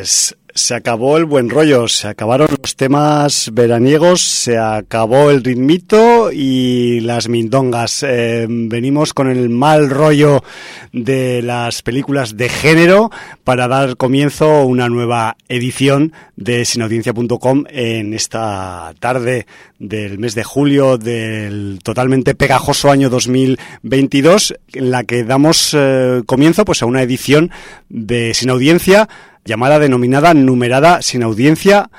Pues se acabó el buen rollo, se acabaron los temas veraniegos, se acabó el ritmito y las mindongas. Eh, venimos con el mal rollo de las películas de género para dar comienzo a una nueva edición de sinaudiencia.com en esta tarde del mes de julio del totalmente pegajoso año 2022 en la que damos eh, comienzo pues a una edición de Sin Audiencia llamada denominada numerada sin audiencia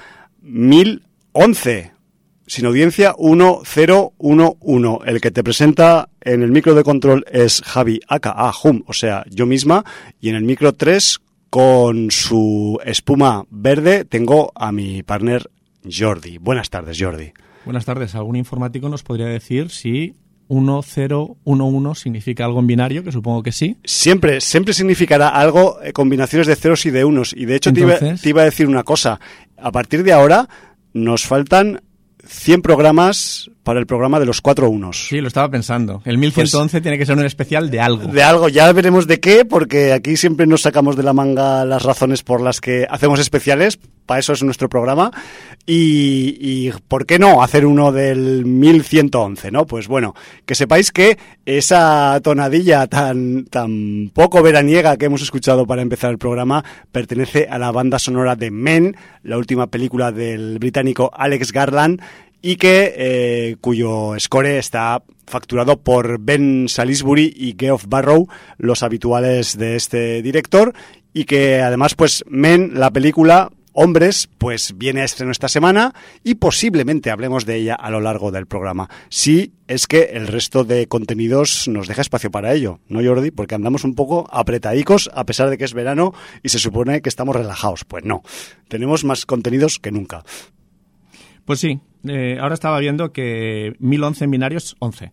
1011. Sin audiencia 1011. El que te presenta en el micro de control es Javi aka Hum, o sea, yo misma, y en el micro 3 con su espuma verde tengo a mi partner Jordi. Buenas tardes, Jordi. Buenas tardes. ¿Algún informático nos podría decir si 1011 significa algo en binario, que supongo que sí. Siempre, siempre significará algo, eh, combinaciones de ceros y de unos. Y de hecho te, iba, te, iba, a decir una cosa. A partir de ahora nos faltan 100 programas para el programa de los cuatro unos. Sí, lo estaba pensando. El 1111 pues, tiene que ser un especial de algo. De algo, ya veremos de qué, porque aquí siempre nos sacamos de la manga las razones por las que hacemos especiales. Para eso es nuestro programa. Y, y ¿por qué no hacer uno del 1111, no? Pues bueno, que sepáis que esa tonadilla tan, tan poco veraniega que hemos escuchado para empezar el programa pertenece a la banda sonora de Men, la última película del británico Alex Garland y que eh, cuyo score está facturado por Ben Salisbury y Geoff Barrow, los habituales de este director, y que además, pues, Men, la película, Hombres, pues viene a estreno esta semana y posiblemente hablemos de ella a lo largo del programa. Si es que el resto de contenidos nos deja espacio para ello, ¿no, Jordi? Porque andamos un poco apretadicos a pesar de que es verano y se supone que estamos relajados. Pues no, tenemos más contenidos que nunca. Pues sí, eh, ahora estaba viendo que 1011 en binario es 11,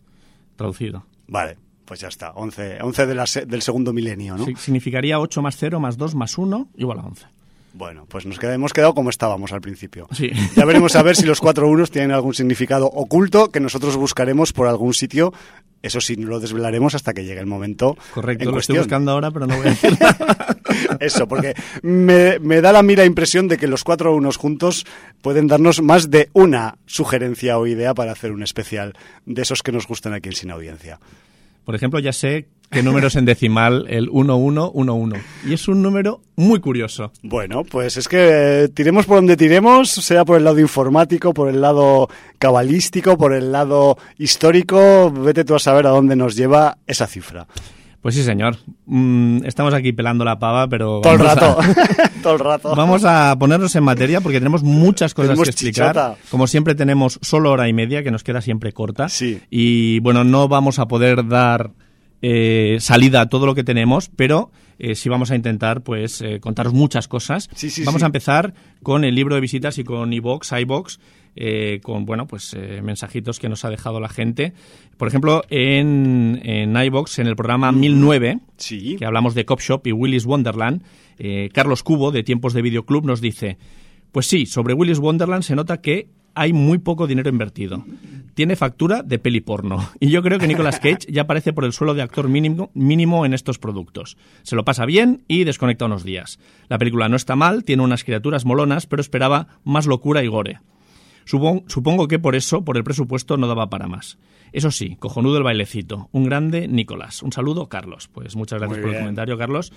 traducido. Vale, pues ya está, 11, 11 de la, del segundo milenio, ¿no? Sí, significaría 8 más 0 más 2 más 1 igual a 11. Bueno, pues nos queda, hemos quedado como estábamos al principio. Sí. Ya veremos a ver si los cuatro unos tienen algún significado oculto que nosotros buscaremos por algún sitio. Eso sí, lo desvelaremos hasta que llegue el momento. Correcto, en lo cuestión. estoy buscando ahora, pero no voy a decir nada. Eso, porque me, me, da la impresión de que los cuatro unos juntos pueden darnos más de una sugerencia o idea para hacer un especial de esos que nos gustan aquí en Sin Audiencia. Por ejemplo, ya sé qué número es en decimal el 1111. Y es un número muy curioso. Bueno, pues es que eh, tiremos por donde tiremos, sea por el lado informático, por el lado cabalístico, por el lado histórico, vete tú a saber a dónde nos lleva esa cifra. Pues sí, señor. Mm, estamos aquí pelando la pava, pero... Todo el rato, a... todo el rato. Vamos a ponernos en materia porque tenemos muchas cosas tenemos que explicar. Chichota. Como siempre tenemos solo hora y media, que nos queda siempre corta. Sí. Y bueno, no vamos a poder dar eh, salida a todo lo que tenemos, pero eh, sí vamos a intentar pues eh, contaros muchas cosas. Sí, sí, vamos sí. a empezar con el libro de visitas y con iBox, iBox. Eh, con bueno pues mensajitos que nos ha dejado la gente. Por ejemplo, en, en iBox, en el programa 1009, Sí. que hablamos de Cop Shop y Willis Wonderland, Carlos Cubo, de Tiempos de Videoclub, nos dice, pues sí, sobre Willis Wonderland se nota que hay muy poco dinero invertido. Tiene factura de peli porno. Y yo creo que Nicolas Cage ya aparece por el suelo de actor mínimo, mínimo en estos productos. Se lo pasa bien y desconecta unos días. La película no está mal, tiene unas criaturas molonas, pero esperaba más locura y gore. Supongo, que por eso, por el presupuesto, no daba para más. Eso sí, cojonudo el bailecito. Un grande Nicolás. Un saludo, Carlos. Pues muchas gracias Muy por el comentario, Carlos.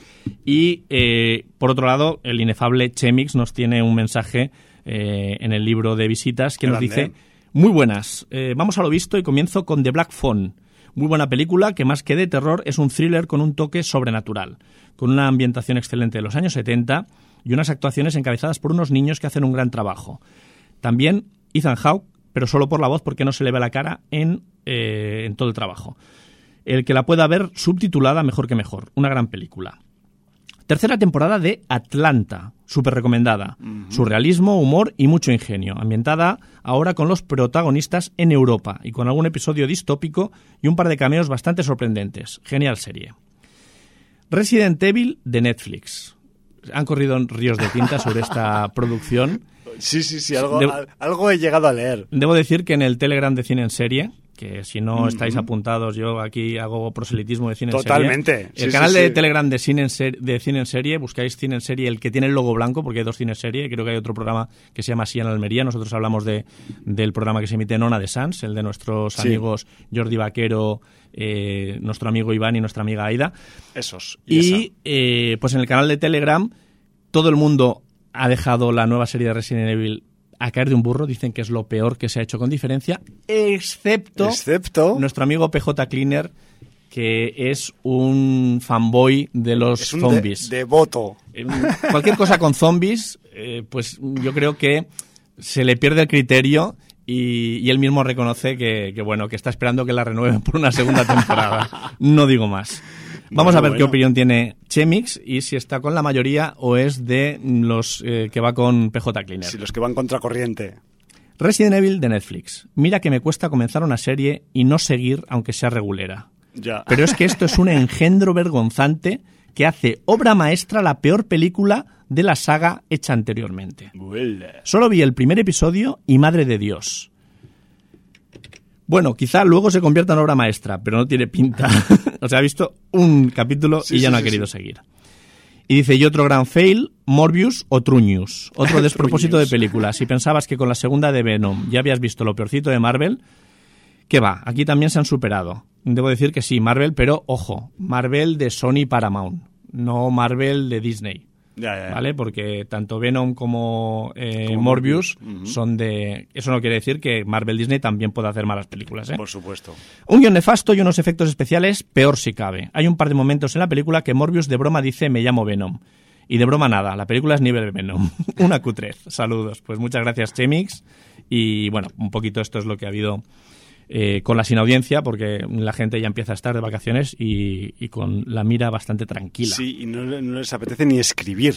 Y eh, por otro lado, el inefable Chemix nos tiene un mensaje eh, en el libro de visitas que nos dice: Muy buenas. Eh, vamos a lo visto y comienzo con The Black Phone. Muy buena película que más que de terror es un thriller con un toque sobrenatural, con una ambientación excelente de los años 70 y unas actuaciones encabezadas por unos niños que hacen un gran trabajo. También Ethan Hawke, pero solo por la voz porque no se le ve la cara en, eh, en todo el trabajo. El que la pueda ver subtitulada, mejor que mejor. Una gran película. Tercera temporada de Atlanta, súper recomendada. Surrealismo, humor y mucho ingenio. Ambientada ahora con los protagonistas en Europa y con algún episodio distópico y un par de cameos bastante sorprendentes. Genial serie. Resident Evil de Netflix. Han corrido ríos de tinta sobre esta producción. Sí, sí, sí, algo he llegado a leer. Debo decir que en el Telegram de Cine en Serie, que si no estáis apuntados, yo aquí hago proselitismo de cine Totalmente. en serie. Sí, El sí, canal de sí. Telegram de cine, en ser- de cine en serie, buscáis cine en serie, el que tiene el logo blanco, porque hay dos cine en serie, creo que hay otro programa que se llama Así en Almería, nosotros hablamos de, del programa que se emite en Ona de Sans, el de nuestros amigos Jordi Vaquero, eh, nuestro amigo Iván y nuestra amiga Aida. Esos. Y eh, pues en el canal de Telegram todo el mundo ha dejado la nueva serie de Resident Evil a caer de un burro. Dicen que es lo peor que se ha hecho con diferencia, excepto, Excepto. nuestro amigo PJ Cleaner, que es un fanboy de los es un de- zombies. devoto. Eh, Cualquier cosa con zombies, eh, pues yo creo que se le pierde el criterio y, y él mismo reconoce que, que, bueno que está esperando que la renueven por una segunda temporada. No digo más. Vamos Bueno, a ver qué opinión tiene Chemix y si está con la mayoría o es de los eh, que va con PJ Cleaner. Si los que van contracorriente. Resident Evil de Netflix. Mira que me cuesta comenzar una serie y no seguir aunque sea regulera. Ya. Pero es que esto es un engendro vergonzante que hace obra maestra la peor película de la saga hecha anteriormente. Solo vi el primer episodio y madre de Dios. Bueno, quizá luego se convierta en obra maestra, pero no tiene pinta. o sea, ha visto un capítulo Sí, y ya sí, no ha sí, querido seguir. Y dice, y otro gran fail, Morbius o Truñus. Otro despropósito de película. Si pensabas que con la segunda de Venom ya habías visto lo peorcito de Marvel, ¿qué va? Aquí también se han superado. Debo decir que sí, Marvel, pero ojo, Marvel de Sony Paramount, no Marvel de Disney. Ya, ya, ya. ¿Vale? Porque tanto Venom como, eh, Como Morbius son de. Eso no quiere decir que Marvel Disney también pueda hacer malas películas, ¿eh? Por supuesto. Un guion nefasto y unos efectos especiales, peor si cabe. Hay un par de momentos en la película que Morbius de broma dice me llamo Venom. Y de broma nada, la película es nivel Venom. Una cutrez. Saludos. Pues muchas gracias, Chemix. Y bueno, un poquito esto es lo que ha habido eh, con la sin audiencia, porque la gente ya empieza a estar de vacaciones y, y con la mira bastante tranquila. Sí, y no, no les apetece ni escribir.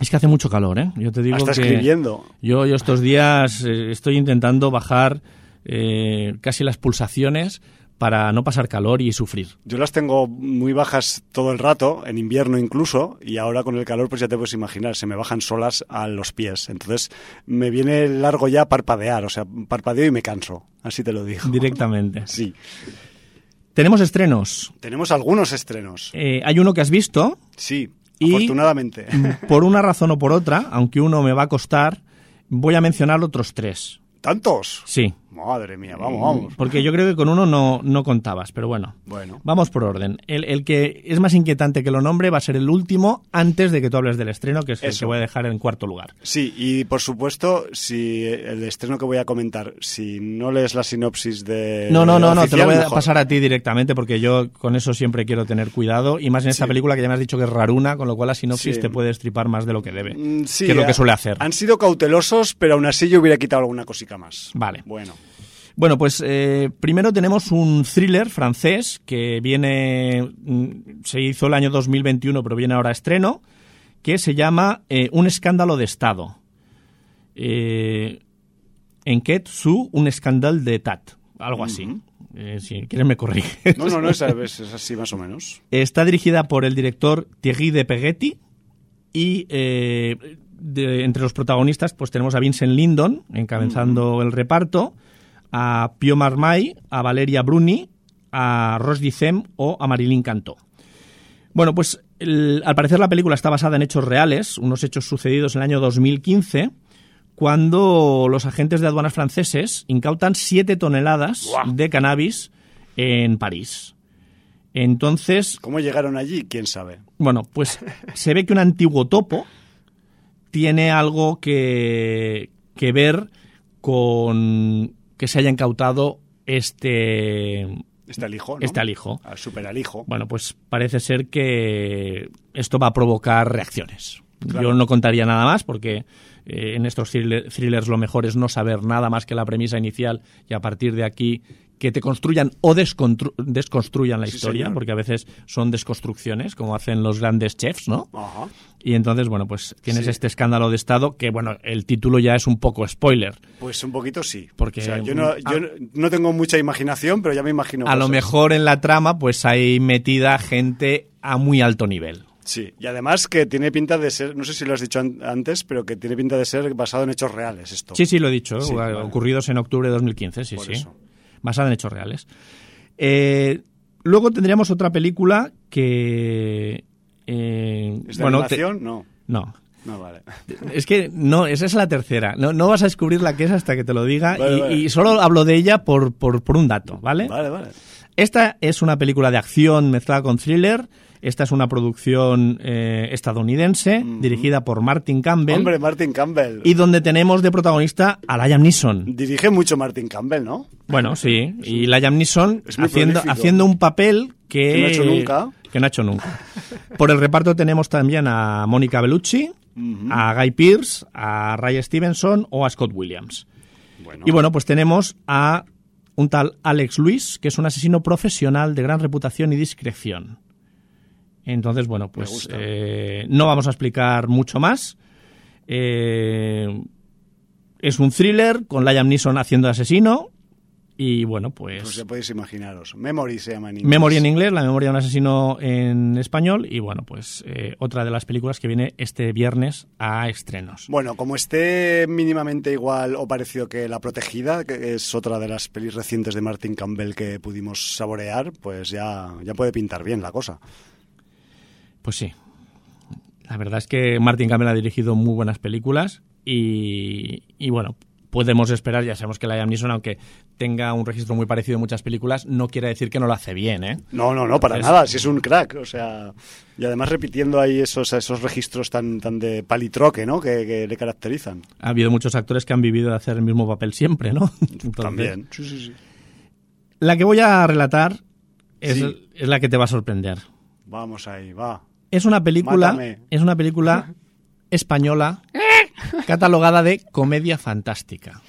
Es que hace mucho calor, ¿eh? Yo te digo Hasta que escribiendo. Yo, yo estos días eh, estoy intentando bajar eh, casi las pulsaciones para no pasar calor y sufrir. Yo las tengo muy bajas todo el rato, en invierno incluso, y ahora con el calor pues ya te puedes imaginar, se me bajan solas a los pies. Entonces me viene largo ya parpadear, o sea, parpadeo y me canso, así te lo digo. Directamente. Sí. Tenemos estrenos. Tenemos algunos estrenos. Eh, hay uno que has visto, Sí, Y- afortunadamente. por una razón o por otra, aunque uno me va a costar, voy a mencionar otros tres. ¿Tantos? Sí, Madre mía, vamos, vamos. porque yo creo que con uno no, no contabas, pero bueno. Bueno, Vamos por orden. El, el que es más inquietante que lo nombre va a ser el último antes de que tú hables del estreno, que es el que voy a dejar en cuarto lugar. sí, y por supuesto, si el estreno que voy a comentar, si no lees la sinopsis de. No, no, no, no, te lo voy a mejor. pasar a ti directamente porque yo con eso siempre quiero tener cuidado y más en esta Sí. película que ya me has dicho que es raruna, con lo cual la sinopsis Sí. te puede estripar más de lo que debe, Mm, sí, que es lo que ha- suele hacer. Han sido cautelosos, pero aún así yo hubiera quitado alguna cosica más. Vale. Bueno. Bueno, pues eh, primero tenemos un thriller francés que viene, mm, se hizo el año 2021, pero viene ahora a estreno, que se llama eh, Un escándalo de Estado. Eh, Enquête su un escándalo de tat, algo así. Eh, si quieres me corrige. No, no, no, es, es- es así más o menos. Está dirigida por el director Thierry de Peguetti y eh, de- entre los protagonistas pues tenemos a Vincent Lindon encabezando el reparto, a Pio Marmay, a Valeria Bruni, a Ross Dicem o a Marilyn Cantó. Bueno, pues el- al parecer la película está basada en hechos reales, unos hechos sucedidos en el año 2015, cuando los agentes de aduanas franceses incautan 7 toneladas de cannabis en París. Entonces, ¿Cómo llegaron allí? ¿Quién sabe? bueno, pues se ve que un antiguo topo tiene algo que, que ver con que se haya incautado este, Este alijo, ¿no? este alijo. Al super alijo. Bueno, pues parece ser que esto va a provocar reacciones. Claro. Yo no contaría nada más porque eh, en estos thriller- thrillers lo mejor es no saber nada más que la premisa inicial y a partir de aquí que te construyan o desconstruyan la Sí, historia, señor. porque a veces son desconstrucciones, como hacen los grandes chefs, ¿no? Ajá. Y entonces, bueno, pues tienes Sí. este escándalo de Estado que, bueno, el título ya es un poco spoiler. Pues un poquito sí. Porque, O sea, yo no, yo no- no tengo mucha imaginación, pero ya me imagino. a lo mejor en la trama, pues hay metida gente a muy alto nivel. Sí, y además que tiene pinta de ser, no sé si lo has dicho an- antes, pero que tiene pinta de ser basado en hechos reales esto. Sí, sí, lo he dicho, Sí, vale. ocurridos en octubre de 2015, sí, Por sí. eso. Basada en hechos reales. Eh, luego tendríamos otra película que... eh, ¿Es de bueno, te- animación? No. no. No, vale. Es que no, esa es la tercera. No, no vas a descubrir la que es hasta que te lo diga. Vale, y, vale. y solo hablo de ella por, por, por un dato, ¿vale? Vale, vale. Esta es una película de acción mezclada con thriller. Esta es una producción eh, estadounidense dirigida por Martin Campbell Hombre, Martin Campbell. y donde tenemos de protagonista a Liam Neeson. Dirige mucho Martin Campbell, ¿no? Bueno, sí, y Liam Neeson haciendo, prolífico. haciendo un papel que, Que no ha hecho nunca. que no ha hecho nunca. Por el reparto tenemos también a Mónica Bellucci, a Guy Pearce, a Ray Stevenson o a Scott Williams. Bueno. Y bueno, pues tenemos a un tal Alex Luis, que es un asesino profesional de gran reputación y discreción. Entonces, bueno, pues eh, no vamos a explicar mucho más. Eh, es un thriller con Liam Neeson haciendo asesino. Y bueno, Pues pues ya podéis imaginaros. Memory se llama en inglés. Memoria en inglés, la memoria de un asesino en español. Y bueno, pues eh, otra de las películas que viene este viernes a estrenos. Bueno, como esté mínimamente igual o parecido que La Protegida, que es otra de las pelis recientes de Martin Campbell que pudimos saborear, pues ya, ya puede pintar bien la cosa. Pues sí. La verdad es que Martin Campbell ha dirigido muy buenas películas y, y bueno, podemos esperar, ya sabemos que Liam Neeson, aunque tenga un registro muy parecido en muchas películas, no quiere decir que no lo hace bien, ¿eh? No, no, no, para Entonces- nada, si es un crack, o sea, y además repitiendo ahí esos, esos registros tan, tan de palitroque, ¿no?, que, que le caracterizan. Ha habido muchos actores que han vivido de hacer el mismo papel siempre, ¿no? Entonces, También. Sí, sí, sí. La que voy a relatar es, Sí. es la que te va a sorprender. Vamos ahí, va. Es una película, Mátame. es una película española catalogada de comedia fantástica.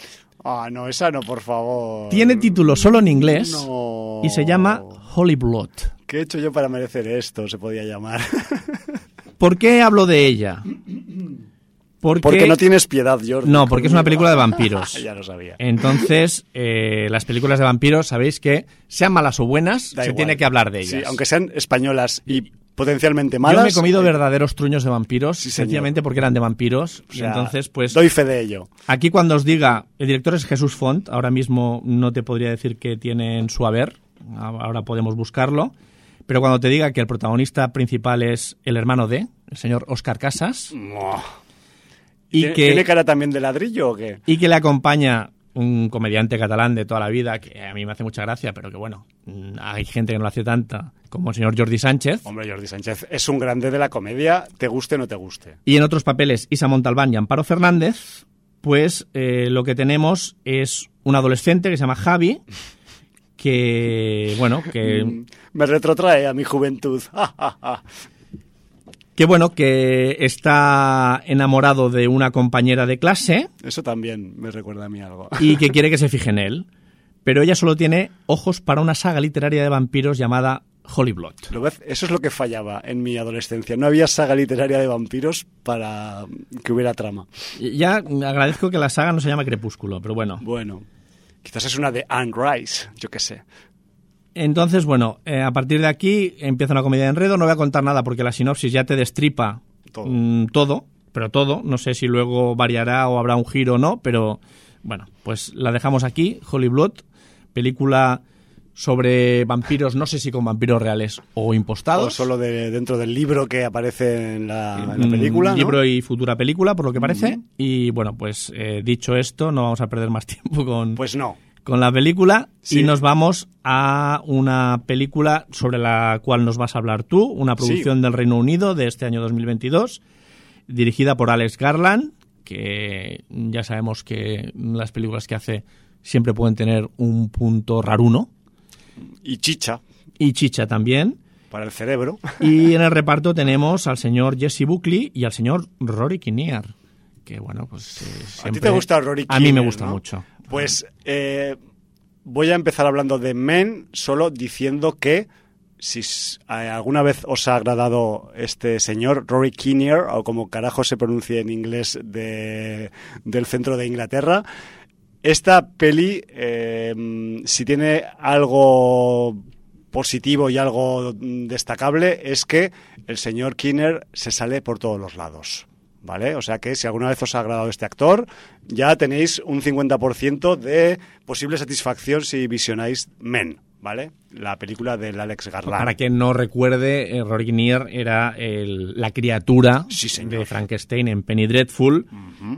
Ah, no, esa no, por favor. Tiene título solo en inglés No. y se llama Holy Blood. ¿Qué he hecho yo para merecer esto? Se podía llamar. ¿Por qué hablo de ella? Porque, Porque no tienes piedad, Jordi. No, porque es una película de vampiros. ya lo sabía. Entonces, eh, las películas de vampiros, sabéis que, sean malas o buenas, Da se igual. tiene que hablar de ellas. Sí, aunque sean españolas y potencialmente Yo malas. me he comido eh, verdaderos truños de vampiros, Sí, sencillamente porque eran de vampiros. o y sea, entonces, pues, Doy fe de ello. aquí cuando os diga, el director es Jesús Font, ahora mismo no te podría decir que tiene en su haber, ahora podemos buscarlo, pero cuando te diga que el protagonista principal es el hermano de, el señor Oscar Casas, y ¿Tiene, que... ¿Tiene cara también de ladrillo o qué? y que le acompaña un comediante catalán de toda la vida, que a mí me hace mucha gracia, pero que bueno, hay gente que no lo hace tanta, como el señor Jordi Sánchez. Hombre, Jordi Sánchez es un grande de la comedia, te guste o no te guste. Y en otros papeles, Isa Montalbán y Amparo Fernández, pues eh, lo que tenemos es un adolescente que se llama Javi, que, bueno, que, Me retrotrae a mi juventud. Que bueno, que está enamorado de una compañera de clase Eso también me recuerda a mí algo. y que quiere que se fije en él. Pero ella solo tiene ojos para una saga literaria de vampiros llamada Holy Blood. Eso es lo que fallaba en mi adolescencia. No había saga literaria de vampiros para que hubiera trama. Ya agradezco que la saga no se llama Crepúsculo, pero bueno. Bueno, quizás es una de Anne Rice, yo qué sé. Entonces, bueno, eh, a partir de aquí empieza una comedia de enredo. No voy a contar nada porque la sinopsis ya te destripa Todo. mm, todo, pero todo. No sé si luego variará o habrá un giro o no, pero bueno, pues la dejamos aquí. Holy Blood, película sobre vampiros, no sé si con vampiros reales o impostados. O solo de, dentro del libro que aparece en la, en la Mm, película. ¿no? Libro y futura película, por lo que parece. Y bueno, pues eh, dicho esto, no vamos a perder más tiempo con, Pues no. Con la película Sí. y nos vamos a una película sobre la cual nos vas a hablar tú, una producción Sí. del Reino Unido de este año 2022, dirigida por Alex Garland, que ya sabemos que las películas que hace siempre pueden tener un punto raruno, Y chicha y chicha también. para el cerebro. Y en el reparto tenemos al señor Jesse Buckley y al señor Rory Kinnear, que bueno, pues... eh, ¿A ti te gusta Rory A mí me Kinnear, gusta ¿no? mucho. Pues eh, voy a empezar hablando de Men solo diciendo que si eh, alguna vez os ha agradado este señor, Rory Kinnear, o como carajo se pronuncia en inglés de- del centro de Inglaterra, esta peli, eh, si tiene algo positivo y algo destacable, es que el señor Kinnear se sale por todos los lados. ¿Vale? O sea que si alguna vez os ha agradado este actor, ya tenéis un 50% de posible satisfacción si visionáis Men, ¿vale? La película del Alex Garland. Para quien no recuerde, eh, Rory Kinnear era el- la criatura Sí, de Frankenstein en Penny Dreadful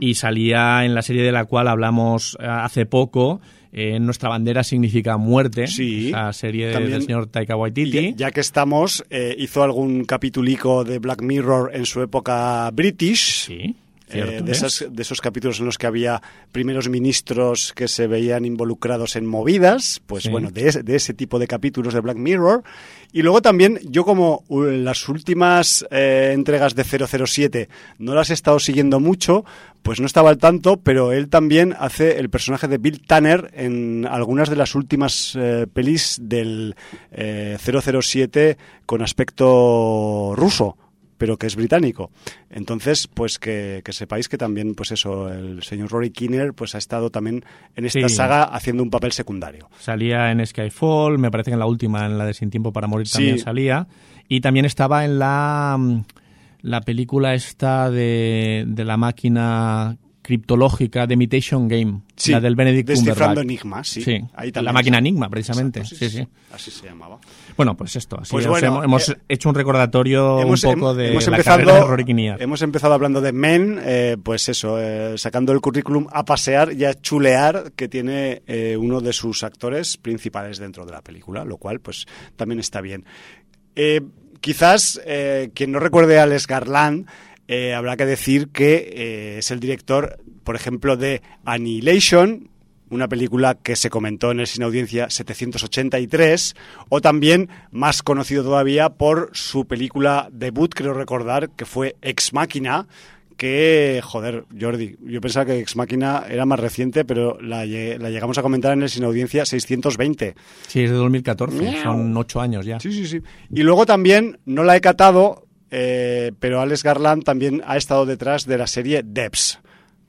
y salía en la serie de la cual hablamos eh, hace poco. Eh, Nuestra bandera significa muerte. Sí. Esa serie de- También- del señor Taika Waititi. ya, ya que estamos, eh, hizo algún capitulico de Black Mirror en su época british. Sí, Eh, de, es. esas- de esos capítulos en los que había primeros ministros que se veían involucrados en movidas, pues Sí. bueno, de, ese- de ese tipo de capítulos de Black Mirror. Y luego también, yo como uh, las últimas eh, entregas de 007 no las he estado siguiendo mucho, pues no estaba al tanto, pero él también hace el personaje de Bill Tanner en algunas de las últimas eh, pelis del eh, 007 con aspecto ruso pero que es británico. Entonces, pues que, que sepáis que también, pues eso, el señor Rory Kinnear pues ha estado también en esta Sí. saga haciendo un papel secundario. Salía en Skyfall, me parece que en la última, en la de Sin Tiempo para Morir, Sí. también salía. Y también estaba en la, mm, la película esta de, de la máquina criptológica de Imitation Game, Sí, la del Benedict Descifrando Cumberbatch. Enigmas, sí. Sí, Ahí la máquina. Enigma, precisamente. Exacto, sí, sí. Así se llamaba. Bueno, pues esto, así Pues bueno, hemos, hemos eh, hecho un recordatorio Hemos, un poco hem- de hemos la empezado, carrera de hemos empezado hablando de Men, eh, pues eso, eh, sacando el currículum a pasear y a chulear que tiene eh, uno de sus actores principales dentro de la película, lo cual pues también está bien. Quizás quien no recuerde a Les Garland eh, habrá que decir que eh, es el director, por ejemplo, de Annihilation, una película que se comentó en el Sin Audiencia 783, o también más conocido todavía por su película debut, creo recordar, que fue Ex Máquina, que, joder, Jordi, yo pensaba que Ex Máquina era más reciente, pero la, la llegamos a comentar en el Sin Audiencia 620. Sí, es de 2014, Miau. son ocho años ya. Sí, sí, sí. Y luego también, no la he catado, eh, pero Alex Garland también ha estado detrás de la serie Debs,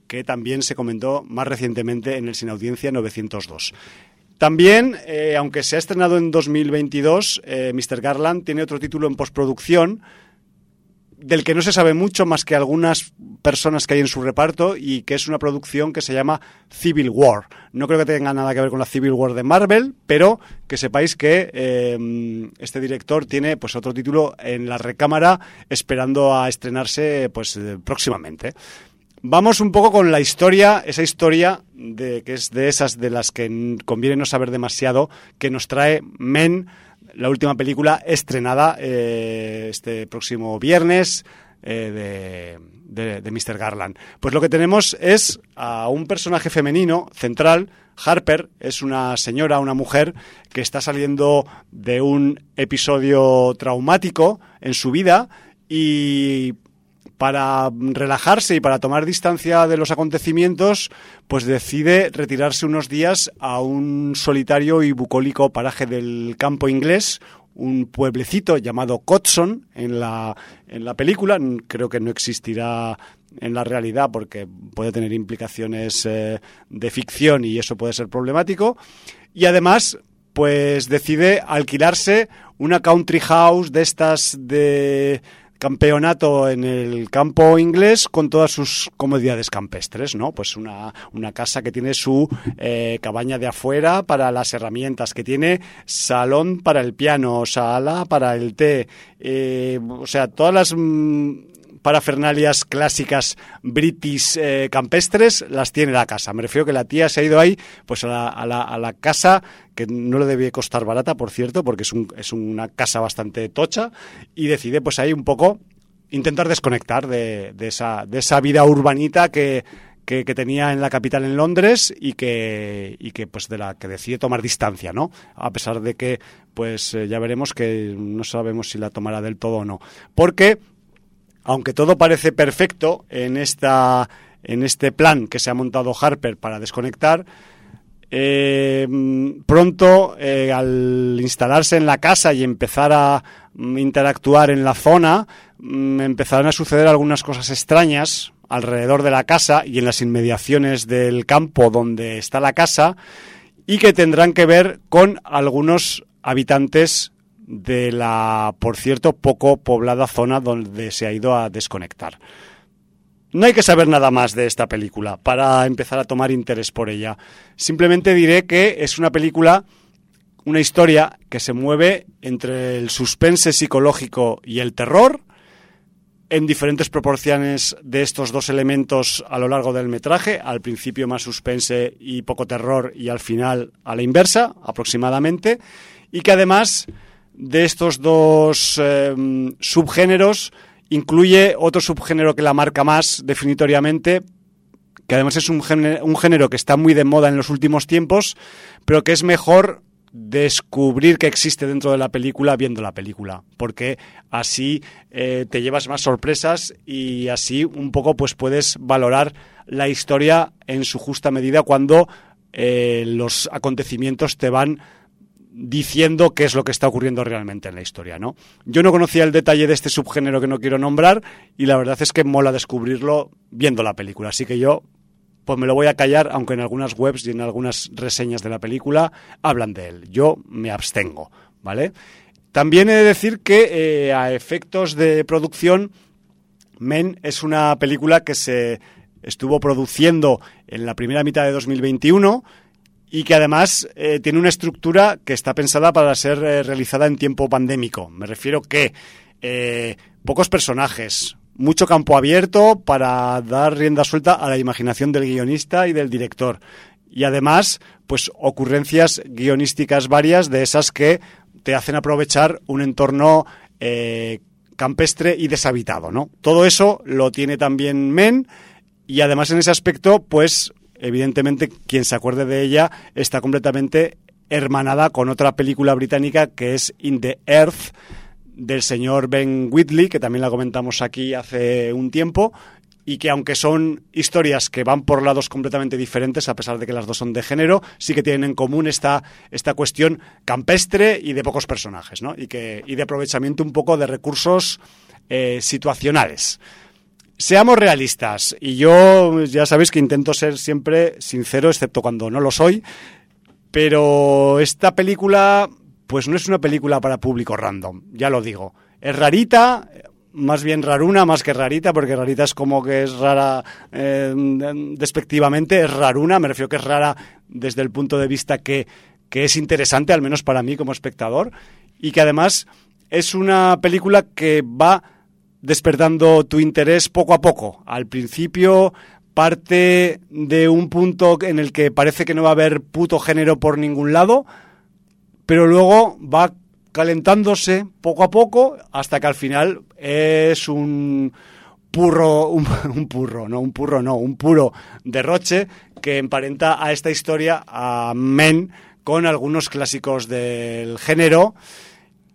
que también se comentó más recientemente en el Sin Audiencia 902. También, eh, aunque se ha estrenado en 2022, eh, Mr. Garland tiene otro título en postproducción del que no se sabe mucho más que algunas personas que hay en su reparto y que es una producción que se llama Civil War. No creo que tenga nada que ver con la Civil War de Marvel, pero que sepáis que eh, este director tiene pues otro título en la recámara esperando a estrenarse pues eh, próximamente. Vamos un poco con la historia, esa historia de que es de esas de las que conviene no saber demasiado, que nos trae Men, la última película estrenada eh, este próximo viernes eh, de, de, de Mr. Garland. Pues lo que tenemos es a un personaje femenino central. Harper es una señora, una mujer que está saliendo de un episodio traumático en su vida y para relajarse y para tomar distancia de los acontecimientos, pues decide retirarse unos días a un solitario y bucólico paraje del campo inglés, un pueblecito llamado Cotson en la, en la película. Creo que no existirá en la realidad porque puede tener implicaciones eh, de ficción y eso puede ser problemático. Y además, pues decide alquilarse una country house de estas de campeonato en el campo inglés con todas sus comodidades campestres, ¿no? Pues una, una casa que tiene su eh, cabaña de afuera para las herramientas, que tiene salón para el piano, sala para el té, eh, o sea, todas las... mm, parafernalias clásicas british eh, campestres las tiene la casa. Me refiero que la tía se ha ido ahí pues a la, a la, casa que no le debe costar barata, por cierto, porque es, un, es una casa bastante tocha y decide pues ahí un poco intentar desconectar de, esa, de esa vida urbanita que, tenía en la capital en Londres y que, y que pues de la que decide tomar distancia, ¿no? A pesar de que pues eh, ya veremos que no sabemos si la tomará del todo o no. Porque aunque todo parece perfecto en esta en este plan que se ha montado Harper para desconectar, eh, pronto eh, al instalarse en la casa y empezar a mm, interactuar en la zona, mm, empezaron a suceder algunas cosas extrañas alrededor de la casa y en las inmediaciones del campo donde está la casa y que tendrán que ver con algunos habitantes de la, por cierto, poco poblada zona donde se ha ido a desconectar. No hay que saber nada más de esta película para empezar a tomar interés por ella. Simplemente diré que es una película, una historia que se mueve entre el suspense psicológico y el terror, en diferentes proporciones de estos dos elementos a lo largo del metraje, al principio más suspense y poco terror y al final a la inversa, aproximadamente, y que además de estos dos eh, subgéneros incluye otro subgénero que la marca más definitoriamente, que además es un género, un género que está muy de moda en los últimos tiempos, pero que es mejor descubrir que existe dentro de la película viendo la película, porque así eh, te llevas más sorpresas y así un poco pues puedes valorar la historia en su justa medida cuando eh, los acontecimientos te van diciendo qué es lo que está ocurriendo realmente en la historia, ¿no? Yo no conocía el detalle de este subgénero que no quiero nombrar y la verdad es que mola descubrirlo viendo la película, así que yo pues me lo voy a callar, aunque en algunas webs y en algunas reseñas de la película hablan de él. Yo me abstengo, ¿vale? También he de decir que eh, a efectos de producción, Men es una película que se estuvo produciendo en la primera mitad de 2021 y que además eh, tiene una estructura que está pensada para ser eh, realizada en tiempo pandémico. Me refiero que pocos personajes, mucho campo abierto para dar rienda suelta a la imaginación del guionista y del director. Y además, pues ocurrencias guionísticas varias de esas que te hacen aprovechar un entorno eh, campestre y deshabitado, ¿no? Todo eso lo tiene también Men y además en ese aspecto, pues evidentemente quien se acuerde de ella está completamente hermanada con otra película británica que es In the Earth, del señor Ben Whitley, que también la comentamos aquí hace un tiempo, y que aunque son historias que van por lados completamente diferentes, a pesar de que las dos son de género, sí que tienen en común esta, esta cuestión campestre y de pocos personajes, ¿no? Y, que, y de aprovechamiento un poco de recursos eh, situacionales. Seamos realistas, y yo ya sabéis que intento ser siempre sincero, excepto cuando no lo soy, pero esta película pues no es una película para público random, ya lo digo. Es rarita, más bien raruna, más que rarita, porque rarita es como que es rara eh, despectivamente, es raruna, me refiero que es rara desde el punto de vista que, que es interesante, al menos para mí como espectador, y que además es una película que va despertando tu interés poco a poco. Al principio parte de un punto en el que parece que no va a haber puto género por ningún lado, pero luego va calentándose poco a poco hasta que al final es un purro, un, purro, no, un purro no, un puro derroche que emparenta a esta historia a Men con algunos clásicos del género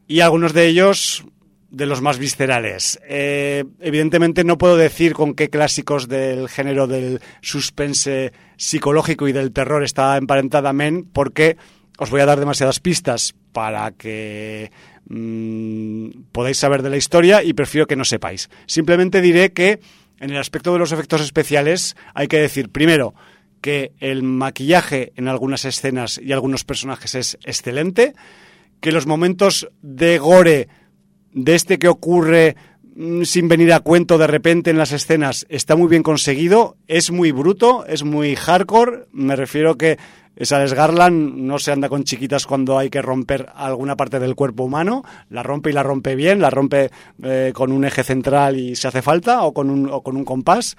y algunos de ellos de los más viscerales. Eh, evidentemente no puedo decir con qué clásicos del género del suspense psicológico y del terror está emparentada Men porque os voy a dar demasiadas pistas para que mm, podáis saber de la historia y prefiero que no sepáis. Simplemente diré que en el aspecto de los efectos especiales hay que decir, primero, que el maquillaje en algunas escenas y algunos personajes es excelente, que los momentos de gore de este que ocurre mm, sin venir a cuento de repente en las escenas está muy bien conseguido, es muy bruto, es muy hardcore, me refiero que esa Garland no se anda con chiquitas cuando hay que romper alguna parte del cuerpo humano, la rompe y la rompe bien, la rompe eh, con un eje central y se hace falta, o con un, o con un compás.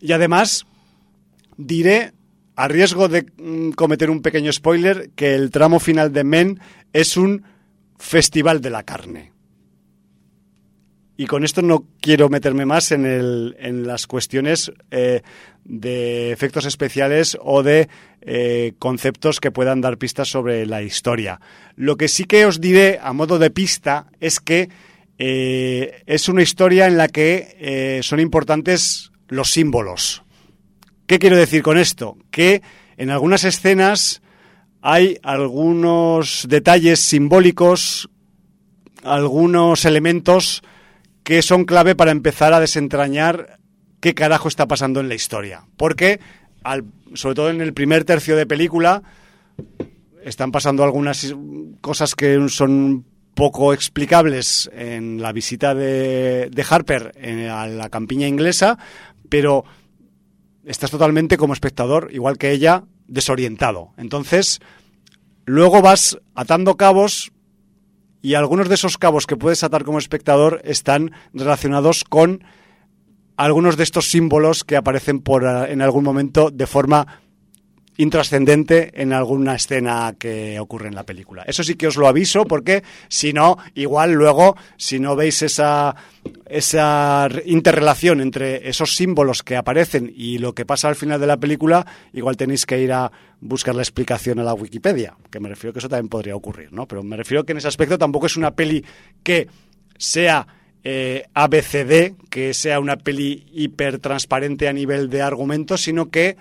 Y además, diré, a riesgo de mm, cometer un pequeño spoiler, que el tramo final de Men es un festival de la carne. Y con esto no quiero meterme más en, el, en las cuestiones eh, de efectos especiales o de eh, conceptos que puedan dar pistas sobre la historia. Lo que sí que os diré a modo de pista es que eh, es una historia en la que son importantes los símbolos. ¿Qué quiero decir con esto? Que en algunas escenas hay algunos detalles simbólicos, algunos elementos que son clave para empezar a desentrañar qué carajo está pasando en la historia. Porque, al, sobre todo en el primer tercio de película, están pasando algunas cosas que son poco explicables en la visita de, Harper a la campiña inglesa, pero estás totalmente como espectador, igual que ella, desorientado. Entonces, luego vas atando cabos y algunos de esos cabos que puedes atar como espectador están relacionados con algunos de estos símbolos que aparecen por eh, en algún momento de forma intrascendente en alguna escena que ocurre en la película. Eso sí que os lo aviso porque si no, igual luego, si no veis esa, esa interrelación entre esos símbolos que aparecen y lo que pasa al final de la película, igual tenéis que ir a buscar la explicación a la Wikipedia, que me refiero que eso también podría ocurrir, ¿no? Pero me refiero que en ese aspecto tampoco es una peli que sea eh, ABCD, que sea una peli hiper transparente a nivel de argumento, sino que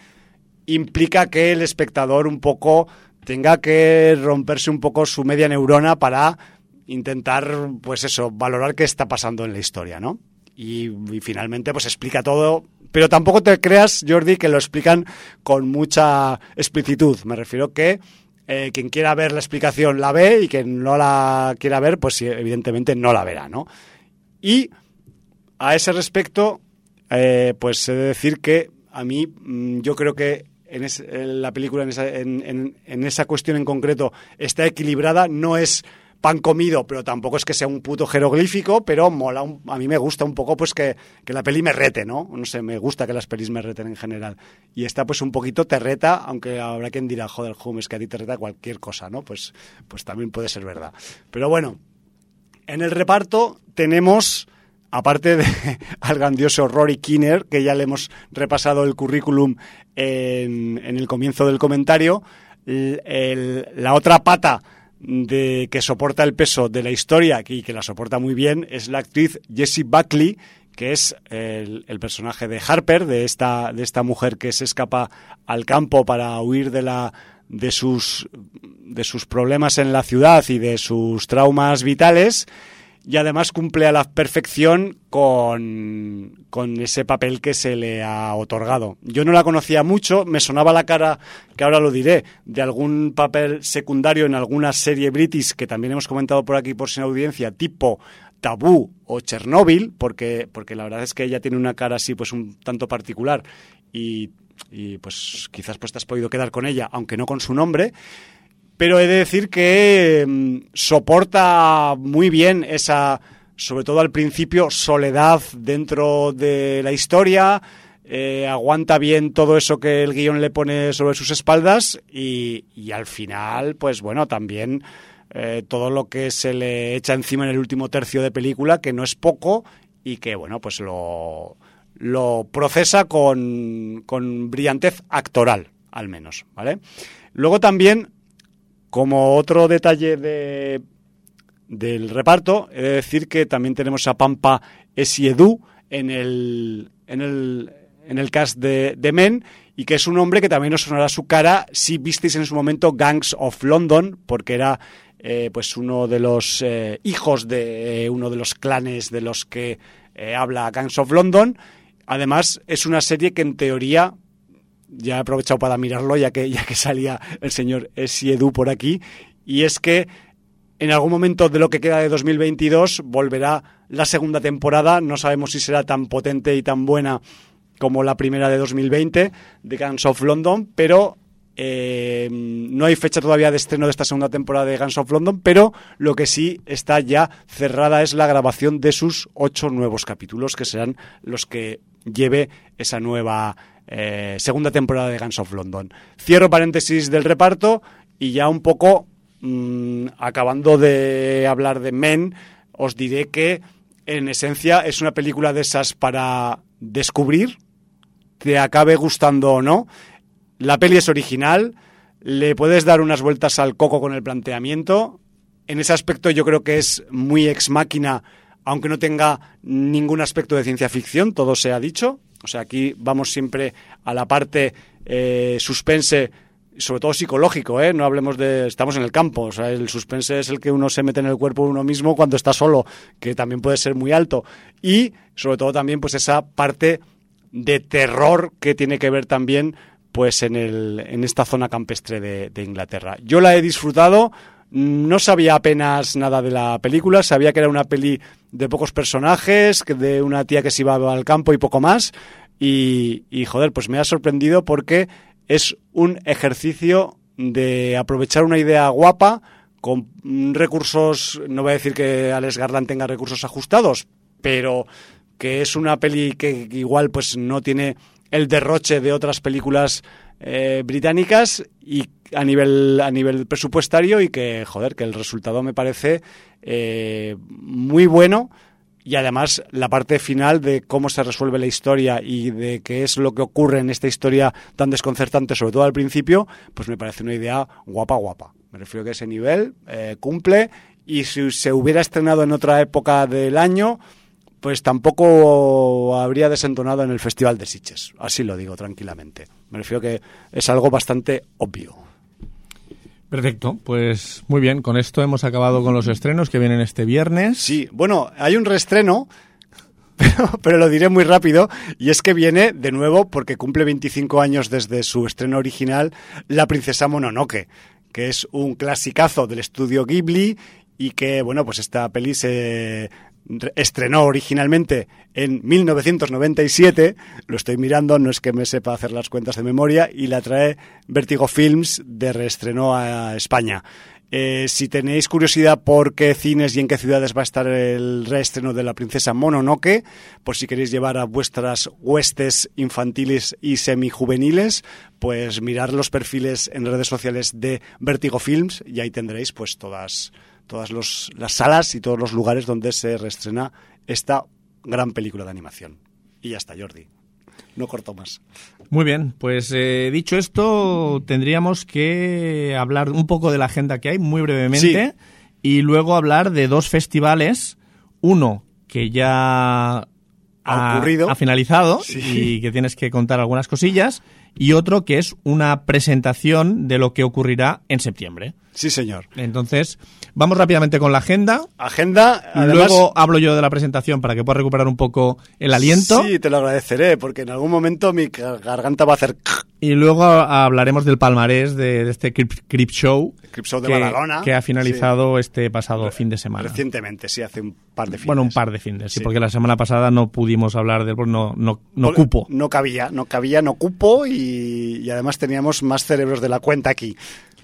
implica que el espectador un poco tenga que romperse un poco su media neurona para intentar, pues eso, valorar qué está pasando en la historia, ¿no? Y, finalmente, pues explica todo, pero tampoco te creas, Jordi, que lo explican con mucha explicitud. Me refiero que eh, quien quiera ver la explicación la ve y quien no la quiera ver, pues evidentemente no la verá, ¿no? Y a ese respecto, eh, pues he de decir que a mí mm, yo creo que en, la película, en esa, en, esa cuestión en concreto, está equilibrada. No es pan comido, pero tampoco es que sea un puto jeroglífico, pero mola, a mí me gusta un poco pues que, la peli me rete, ¿no? No sé, me gusta que las pelis me reten en general. Y esta pues un poquito te reta, aunque habrá quien dirá, joder, Home, es que a ti te reta cualquier cosa, ¿no? Pues, pues también puede ser verdad. Pero bueno, en el reparto tenemos aparte de al grandioso Rory Kinner, que ya le hemos repasado el currículum en, el comienzo del comentario, la otra pata de que soporta el peso de la historia y que la soporta muy bien es la actriz Jessie Buckley, que es el, personaje de Harper, de esta, de esta mujer que se escapa al campo para huir de la de sus de sus problemas en la ciudad y de sus traumas vitales y además cumple a la perfección con, con, ese papel que se le ha otorgado. Yo no la conocía mucho, me sonaba la cara, que ahora lo diré, de algún papel secundario en alguna serie british que también hemos comentado por aquí por sin audiencia, tipo Tabú o Chernóbil, porque, porque la verdad es que ella tiene una cara así pues un tanto particular y, y pues quizás pues te has podido quedar con ella, aunque no con su nombre pero he de decir que mm, soporta muy bien esa, sobre todo al principio, soledad dentro de la historia, eh, aguanta bien todo eso que el guion le pone sobre sus espaldas y, al final, pues bueno, también eh, todo lo que se le echa encima en el último tercio de película, que no es poco y que, bueno, pues lo, lo procesa con, con brillantez actoral, al menos, ¿vale? Luego también como otro detalle de, del reparto, he de decir que también tenemos a Pampa Esiedu en el, en el, en el cast de, de, Men y que es un hombre que también os sonará su cara si visteis en su momento Gangs of London, porque era eh, pues uno de los eh, hijos de eh, uno de los clanes de los que habla Gangs of London. Además, es una serie que en teoría ya he aprovechado para mirarlo, ya que, ya que salía el señor Esiedu por aquí, y es que en algún momento de lo que queda de 2022 volverá la segunda temporada, no sabemos si será tan potente y tan buena como la primera de 2020 de Guns of London, pero eh, no hay fecha todavía de estreno de esta segunda temporada de Guns of London, pero lo que sí está ya cerrada es la grabación de sus ocho nuevos capítulos, que serán los que lleve esa nueva eh, segunda temporada de Guns of London. Cierro paréntesis del reparto y ya un poco mm, acabando de hablar de Men, os diré que en esencia es una película de esas para descubrir, te acabe gustando o no. La peli es original, le puedes dar unas vueltas al coco con el planteamiento. En ese aspecto yo creo que es muy ex máquina, aunque no tenga ningún aspecto de ciencia ficción, todo se ha dicho. O sea, aquí vamos siempre a la parte eh, suspense, sobre todo psicológico, ¿eh? No hablemos de... Estamos en el campo, o sea, el suspense es el que uno se mete en el cuerpo de uno mismo cuando está solo, que también puede ser muy alto. Y, sobre todo también, pues esa parte de terror que tiene que ver también pues en, el, en esta zona campestre de, de Inglaterra. Yo la he disfrutado, no sabía apenas nada de la película, sabía que era una peli de pocos personajes, de una tía que se iba al campo y poco más. y, y, joder, pues me ha sorprendido porque es un ejercicio de aprovechar una idea guapa con recursos, no voy a decir que Alex Garland tenga recursos ajustados, pero que es una peli que igual pues no tiene el derroche de otras películas eh, británicas y a nivel a nivel presupuestario y que joder que el resultado me parece eh, muy bueno y además la parte final de cómo se resuelve la historia y de qué es lo que ocurre en esta historia tan desconcertante, sobre todo al principio, pues me parece una idea guapa, guapa. Me refiero que ese nivel eh, cumple y si se hubiera estrenado en otra época del año, pues tampoco habría desentonado en el Festival de Sitges. Así lo digo tranquilamente. Me refiero que es algo bastante obvio. Perfecto, pues muy bien, con esto hemos acabado con los estrenos que vienen este viernes. Sí, bueno, hay un reestreno, pero, pero, lo diré muy rápido, y es que viene de nuevo, porque cumple 25 años desde su estreno original, La princesa Mononoke, que es un clasicazo del estudio Ghibli y que, bueno, pues esta peli se estrenó originalmente en 1997, lo estoy mirando, no es que me sepa hacer las cuentas de memoria, y la trae Vertigo Films de reestrenó a España. Eh, si tenéis curiosidad por qué cines y en qué ciudades va a estar el reestreno de La Princesa Mononoke, por si queréis llevar a vuestras huestes infantiles y semijuveniles, pues mirar los perfiles en redes sociales de Vertigo Films y ahí tendréis pues todas todas las salas y todos los lugares donde se reestrena esta gran película de animación. Y ya está, Jordi. No corto más. Muy bien, pues eh, dicho esto, tendríamos que hablar un poco de la agenda que hay, muy brevemente, y luego hablar de dos festivales. Uno que ya ha, ocurrido. ha finalizado y que tienes que contar algunas cosillas, y otro que es una presentación de lo que ocurrirá en septiembre. Sí, señor. Entonces, vamos rápidamente con la agenda. Agenda. Luego hablo yo de la presentación para que puedas recuperar un poco el aliento. Sí, te lo agradeceré, porque en algún momento mi garganta va a hacer. Y luego hablaremos del palmarés de, este Crip, Show. Crip Show de que, Que ha finalizado este pasado fin de semana. Recientemente, sí, hace un par de fines. Bueno, un par de fines, sí, porque la semana pasada no pudimos hablar del. No, no, no cupo. No cabía, no cabía, no cupo y, y además teníamos más cerebros de la cuenta aquí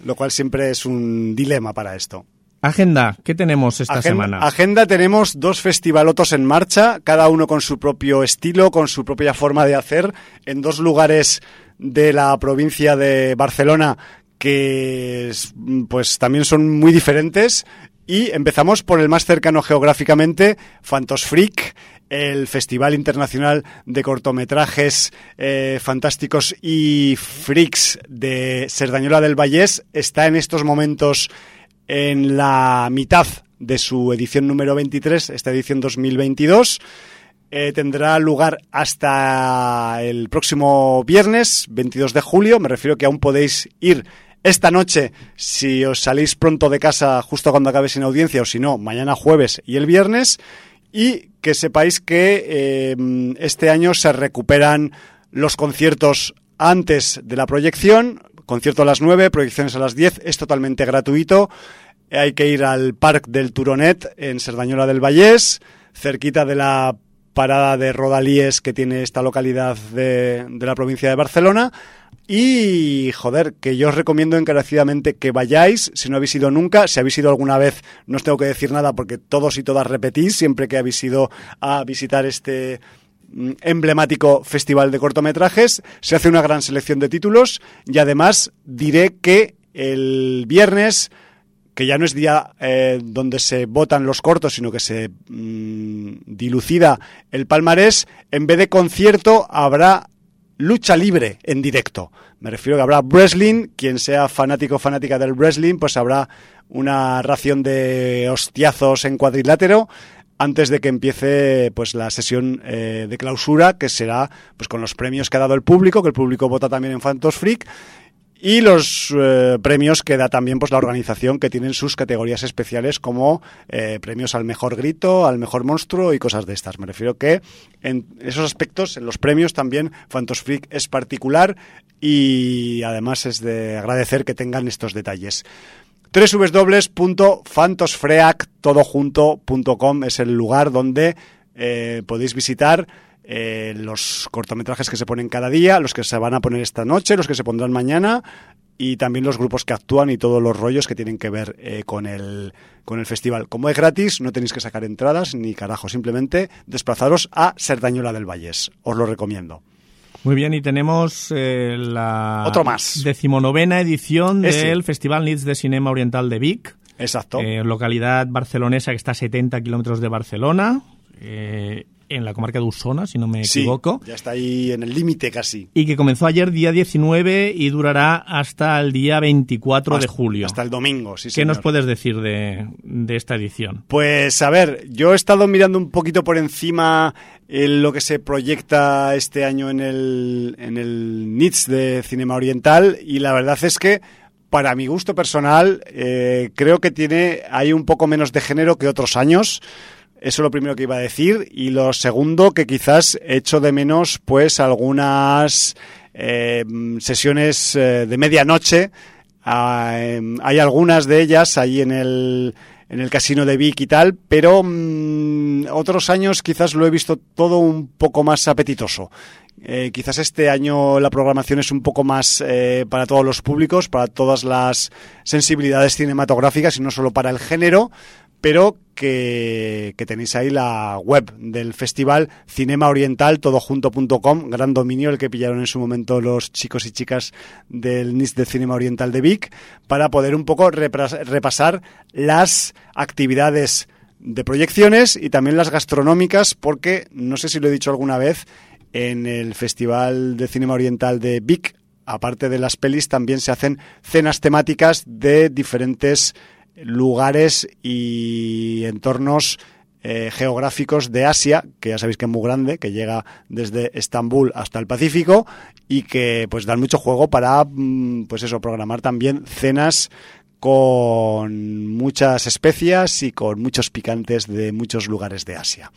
lo cual siempre es un dilema para esto. Agenda, ¿qué tenemos esta semana? Agenda tenemos dos festivalotos en marcha, cada uno con su propio estilo, con su propia forma de hacer, en dos lugares de la provincia de Barcelona que pues también son muy diferentes y empezamos por el más cercano geográficamente, Fantos Freak, el Festival Internacional de Cortometrajes eh, Fantásticos y Freaks de Serdañola del Vallés está en estos momentos en la mitad de su edición número 23, esta edición 2022. Eh, tendrá lugar hasta el próximo viernes, 22 de julio. Me refiero que aún podéis ir esta noche, si os salís pronto de casa justo cuando acabe sin audiencia, o si no, mañana jueves y el viernes. Y que sepáis que eh, este año se recuperan los conciertos antes de la proyección, concierto a las 9, proyecciones a las 10, es totalmente gratuito. Hay que ir al Parc del Turonet en Serdañola del Vallés, cerquita de la parada de Rodalíes que tiene esta localidad de, de la provincia de Barcelona. Y, joder, que yo os recomiendo encarecidamente que vayáis, si no habéis ido nunca, si habéis ido alguna vez, no os tengo que decir nada porque todos y todas repetís siempre que habéis ido a visitar este emblemático festival de cortometrajes. Se hace una gran selección de títulos y además diré que el viernes que ya no es día eh, donde se votan los cortos, sino que se mm, dilucida el palmarés, en vez de concierto habrá lucha libre en directo. Me refiero que habrá wrestling, quien sea fanático o fanática del wrestling, pues habrá una ración de hostiazos en cuadrilátero antes de que empiece pues la sesión eh, de clausura que será pues con los premios que ha dado el público que el público vota también en Phantos Freak y los eh, premios que da también pues la organización que tienen sus categorías especiales como eh, premios al mejor grito, al mejor monstruo y cosas de estas. Me refiero que en esos aspectos, en los premios también Phantos Freak es particular y además es de agradecer que tengan estos detalles www.fantosfreak.com es el lugar donde eh, podéis visitar eh, los cortometrajes que se ponen cada día, los que se van a poner esta noche, los que se pondrán mañana y también los grupos que actúan y todos los rollos que tienen que ver eh, con, el, con el festival. Como es gratis, no tenéis que sacar entradas ni carajo, simplemente desplazaros a Serdañola del Valles. Os lo recomiendo. Muy bien, y tenemos eh, la Otro más. decimonovena edición Ese. del Festival Nits de Cinema Oriental de Vic, Exacto. eh, localidad barcelonesa que está a 70 kilómetros de Barcelona, eh, en la comarca de Usona, si no me sí, equivoco. ya está ahí en el límite casi. Y que comenzó ayer día 19 y durará hasta el día 24 de julio. Hasta el domingo, sí, ¿Qué señor. nos puedes decir de, de esta edición? Pues a ver, yo he estado mirando un poquito por encima eh, lo que se proyecta este año en el, en el NITS de Cinema Oriental y la verdad es que para mi gusto personal eh, creo que tiene hay un poco menos de género que otros años. Eso es lo primero que iba a decir. Y lo segundo, que quizás echo de menos pues algunas eh, sesiones eh, de medianoche. Ah, em, hay algunas de ellas ahí en el, en el casino de Vic y tal, pero mm, otros años quizás lo he visto todo un poco más apetitoso. Eh, quizás este año la programación es un poco más eh, para todos los públicos, para todas las sensibilidades cinematográficas y no solo para el género, pero que, tenéis ahí la web del festival Cinema Oriental, todojunto.com, gran dominio el que pillaron en su momento los chicos y chicas del NIS de Cinema Oriental de Vic, para poder un poco repasar las actividades de proyecciones y también las gastronómicas, porque no sé si lo he dicho alguna vez, en el Festival de Cinema Oriental de Vic, aparte de las pelis, también se hacen cenas temáticas de diferentes lugares y entornos eh, geográficos de Asia, que ya sabéis que es muy grande, que llega desde Estambul hasta el Pacífico y que pues dan mucho juego para mm, pues eso, programar también cenas con muchas especias y con muchos picantes de muchos lugares de Asia.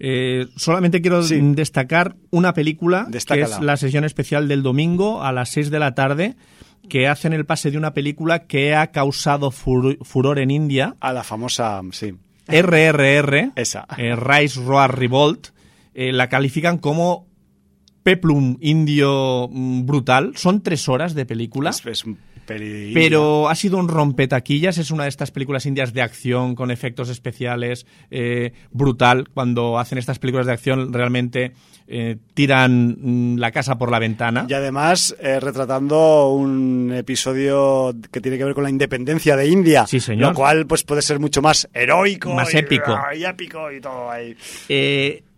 Eh, solamente quiero Sí. destacar una película, que es la sesión especial del domingo a las 6 de la tarde, que hacen el pase de una película que ha causado fur- furor en India, A la famosa, sí, RRR, esa. eh, Rise Roar Revolt, eh, la califican como peplum indio mm, brutal. Son tres horas de película. Es, es un peli- Pero ha sido un rompetaquillas, es una de estas películas indias de acción con efectos especiales eh, brutal. Cuando hacen estas películas de acción realmente eh, tiran mm, la casa por la ventana. Y además eh, retratando un episodio que tiene que ver con la independencia de India. Sí, señor. Lo cual pues puede ser mucho más heroico. Más y- épico. Y épico y todo ahí.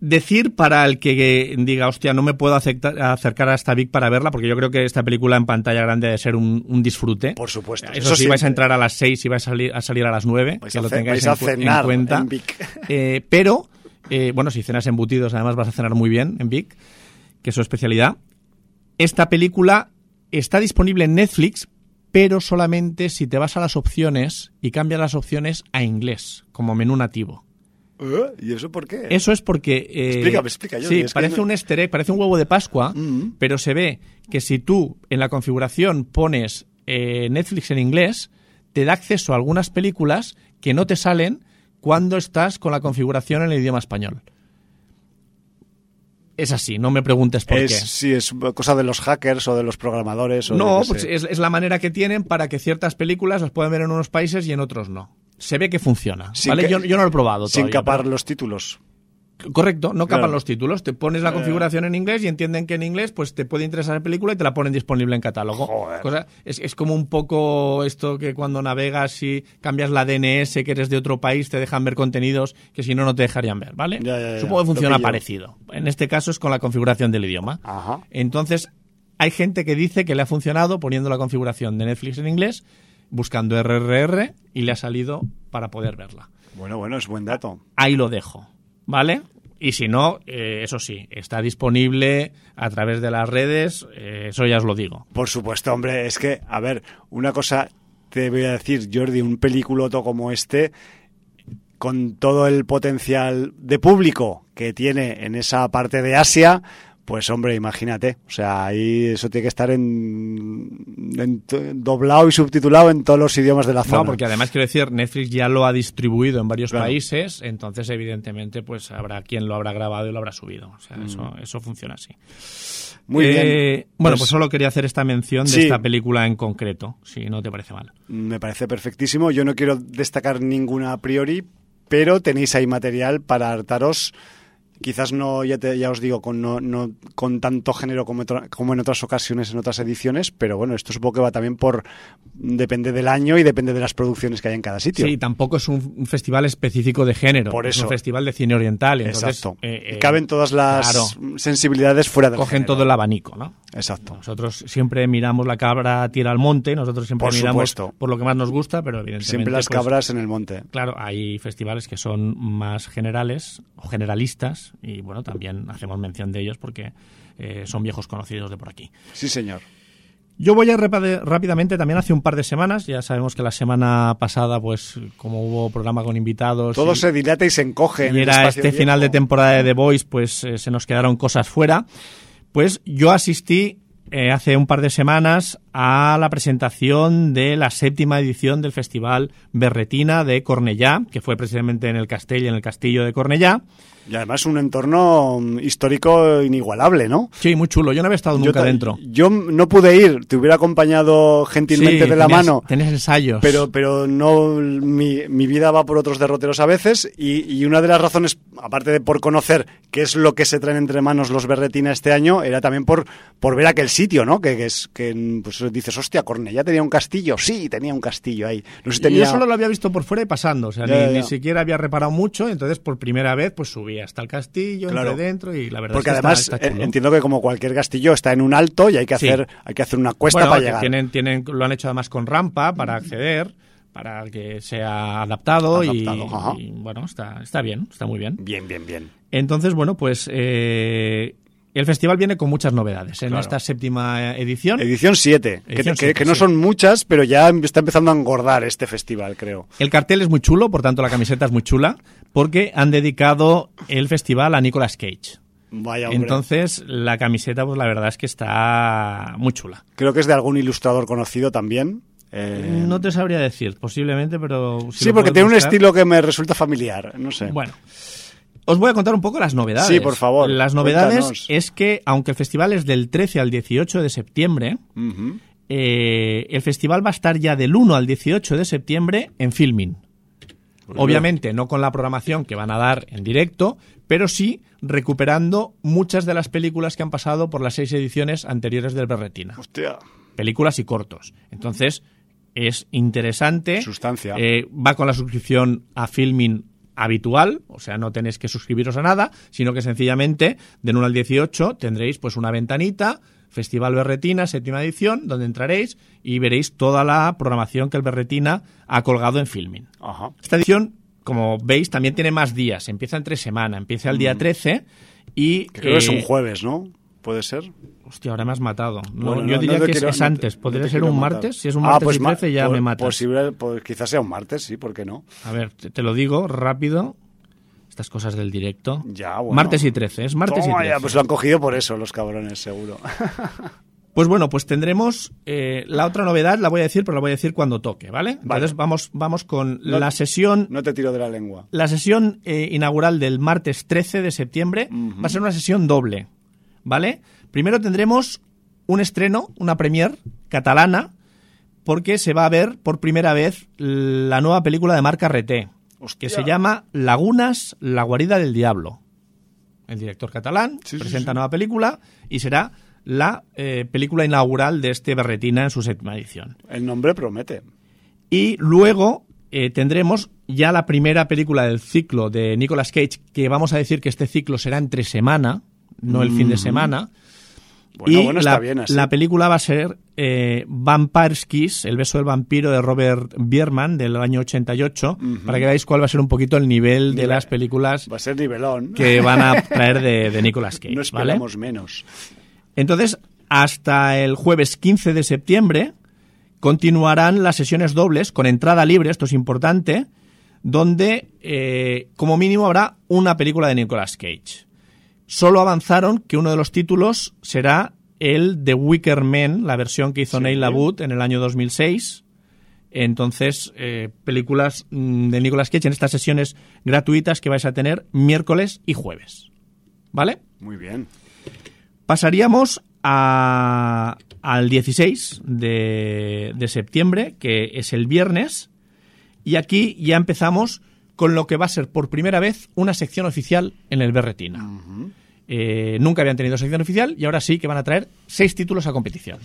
Decir para el que diga, hostia, no me puedo aceptar- acercar a esta Vic para verla, porque yo creo que esta película en pantalla grande debe ser un, un disfrute. Por supuesto. Eso, Eso sí, sí. vais a entrar a las 6 y vais a salir a, salir a las 9, Vais que a lo tengáis en, cuenta. en Vic. Eh, pero, eh, bueno, si cenas embutidos, además vas a cenar muy bien en Vic, que es su especialidad. Esta película está disponible en Netflix, pero solamente si te vas a las opciones y cambias las opciones a inglés, como menú nativo. ¿Eh? ¿Y eso por qué? Eso es porque... eh, Explícame, explica, Sí, que parece un easter egg, parece un huevo de Pascua, Mm. pero se ve que si tú en la configuración pones eh, Netflix en inglés, te da acceso a algunas películas que no te salen cuando estás con la configuración en el idioma español. Es así, no me preguntes por es, qué. Sí, es cosa de los hackers o de los programadores. O No, pues es la manera que tienen para que ciertas películas las puedan ver en unos países y en otros no. Se ve que funciona, yo, yo no lo he probado Sin todavía, capar pero- los títulos. Correcto, no capan Claro. los títulos. Te pones la configuración en inglés y entienden que en inglés pues te puede interesar la película y te la ponen disponible en catálogo. Joder. Cosa- es, es como un poco esto que cuando navegas y cambias la DNS, que eres de otro país, te dejan ver contenidos que si no, no te dejarían ver, ¿vale? Ya, ya, ya. Supongo que funciona parecido. En este caso es con la configuración del idioma. Ajá. Entonces, hay gente que dice que le ha funcionado poniendo la configuración de Netflix en inglés, buscando RRR y le ha salido para poder verla Bueno, bueno, es buen dato. ahí lo dejo, ¿vale? Y si no, eh, eso sí, está disponible a través de las redes, eh, eso ya os lo digo. Por supuesto, hombre, es que, a ver, una cosa te voy a decir, Jordi, un peliculoto como este, con todo el potencial de público que tiene en esa parte de Asia, Pues hombre, imagínate, o sea, ahí eso tiene que estar en, doblado y subtitulado en todos los idiomas de la zona. No, porque además quiero decir, Netflix ya lo ha distribuido en varios Claro. países, entonces evidentemente pues habrá quien lo habrá grabado y lo habrá subido. O sea, eso, eso funciona así. Mm. Muy Eh, bien. Bueno, Pues- pues solo quería hacer esta mención de Sí. esta película en concreto, si no te parece mal. Me parece perfectísimo. Yo no quiero destacar ninguna a priori, pero tenéis ahí material para hartaros. Quizás no, ya, te- ya os digo, con, no, no con tanto género como, como en otras ocasiones, en otras ediciones, pero bueno, esto supongo que va también por. Depende del año y depende de las producciones que hay en cada sitio. Sí, tampoco es un, un festival específico de género. Por Es eso. un festival de cine oriental. Entonces, Exacto. eh, eh, caben todas las claro, sensibilidades fuera del cogen género. todo el abanico, ¿no? Exacto. Nosotros siempre miramos la cabra tira al monte, nosotros siempre Por miramos supuesto. por lo que más nos gusta, pero evidentemente Siempre las pues, cabras en el monte. Claro, hay festivales que son más generales o generalistas y bueno, también hacemos mención de ellos porque eh, son viejos conocidos de por aquí. Sí, señor. Yo voy a rápidamente también hace un par de semanas, ya sabemos que la semana pasada pues como hubo programa con invitados Todo y- se dilata y se encoge. en y era este final de temporada de The Voice, pues eh, se nos quedaron cosas fuera. Pues yo asistí eh, hace un par de semanas a la presentación de la séptima edición del Festival Berretina de Cornellá, que fue precisamente en el Castell, en el Castillo de Cornellá. Y además un entorno mm, histórico inigualable, ¿no? Sí, muy chulo. Yo no había estado nunca dentro. Yo no pude ir, te hubiera acompañado gentilmente Sí, de la tenías- mano. Tenés ensayos. Pero, pero no, mi, mi vida va por otros derroteros a veces y, y una de las razones, aparte de por conocer qué es lo que se traen entre manos los Berretina este año, era también por, por ver aquel sitio, ¿no? Que, que es que pues dices, hostia, Cornellá tenía un castillo. Sí, tenía un castillo ahí. No sé tenía... Yo solo lo había visto por fuera y pasando, o sea, Ya, ni, ya, ni ya. siquiera había reparado mucho, entonces por primera vez pues subí hasta el castillo, Claro. entré dentro y la verdad Porque es que además está, eh, chulo. entiendo que como cualquier castillo está en un alto y hay que Sí. hacer, hay que hacer una cuesta Bueno, para llegar. Tienen, tienen, lo han hecho además con rampa para acceder, para que sea adaptado, y- Adaptado, y, bueno, está, está bien, está muy bien. Bien, bien, bien. Entonces, bueno, pues eh, el festival viene con muchas novedades en Claro. esta séptima edición. Edición 7, que, no son muchas, pero ya está empezando a engordar este festival, creo. El cartel es muy chulo, por tanto la camiseta es muy chula, porque han dedicado el festival a Nicolas Cage. Vaya, hombre. Entonces, la camiseta, pues la verdad es que está muy chula. Creo que es de algún ilustrador conocido también. Eh, No te sabría decir, posiblemente, pero... si sí, porque tiene un estilo que me resulta familiar, no sé. Bueno, os voy a contar un poco las novedades. Sí, por favor, Las novedades cuéntanos. es que, aunque el festival es del 13 al 18 de septiembre, eh, el festival va a estar ya del 1 al 18 de septiembre en filming. Obviamente no con la programación que van a dar en directo, pero sí recuperando muchas de las películas que han pasado por las seis ediciones anteriores del Berretina. Hostia. Películas y cortos. Entonces, es interesante. Sustancia. Eh, va con la suscripción a Filming habitual, o sea, no tenéis que suscribiros a nada, sino que sencillamente del 1 al 18 tendréis pues una ventanita, Festival Berretina, séptima edición, donde entraréis y veréis toda la programación que el Berretina ha colgado en Filming. Ajá. Esta edición, como veis, también tiene más días, empieza entre semana, empieza el día 13 y... Mm. Que creo que es eh, un jueves, ¿no? ¿Puede ser? Hostia, ahora me has matado. No, Bueno, yo no- diría no que es, quiero- antes. ¿Podría ser un matar. martes? Si es un Ah, martes pues y ma- 13 ya po- me matas. Posible, pues quizás sea un martes, sí, ¿por qué no? A ver, te, te lo digo rápido. Estas cosas del directo. Ya, bueno. Martes y 13, es martes Toma y ya, 13. pues lo han cogido por eso, los cabrones, seguro. Pues bueno, pues tendremos eh, la otra novedad, la voy a decir, pero la voy a decir cuando toque, ¿vale? Entonces vamos, vamos con No- la sesión No te tiro de la lengua. La sesión eh, inaugural del martes 13 de septiembre va a ser una sesión doble, ¿vale? Primero tendremos un estreno, una premier catalana, porque se va a ver por primera vez la nueva película de Marc Carreté, que se llama Lagunas, la guarida del diablo. El director catalán Sí, presenta sí. nueva película y será la eh, película inaugural de este Berretina en su séptima edición. El nombre promete. Y luego eh, tendremos ya la primera película del ciclo de Nicolas Cage, que vamos a decir que este ciclo será entre semana, no el fin de semana. Bueno, y bueno, la, está bien así. la película va a ser eh, Vampire's Kiss, El beso del vampiro de Robert Bierman del año 88, para que veáis cuál va a ser un poquito el nivel de las películas Va a ser nivelón. que van a traer de, de Nicolas Cage. no ¿vale? esperamos menos. Entonces, hasta el jueves 15 de septiembre continuarán las sesiones dobles con entrada libre, esto es importante, donde eh, como mínimo habrá una película de Nicolas Cage. Solo avanzaron que uno de los títulos será el de Wicker Man, la versión que hizo Sí. Neil Labut en el año 2006. Entonces, eh, películas mm, de Nicolas Cage en estas sesiones gratuitas que vais a tener miércoles y jueves. ¿Vale? Muy bien. Pasaríamos a- al 16 de, de septiembre, que es el viernes, y aquí ya empezamos con lo que va a ser por primera vez una sección oficial en el Berretina. Eh, nunca habían tenido sección oficial y ahora sí que van a traer seis títulos a competición.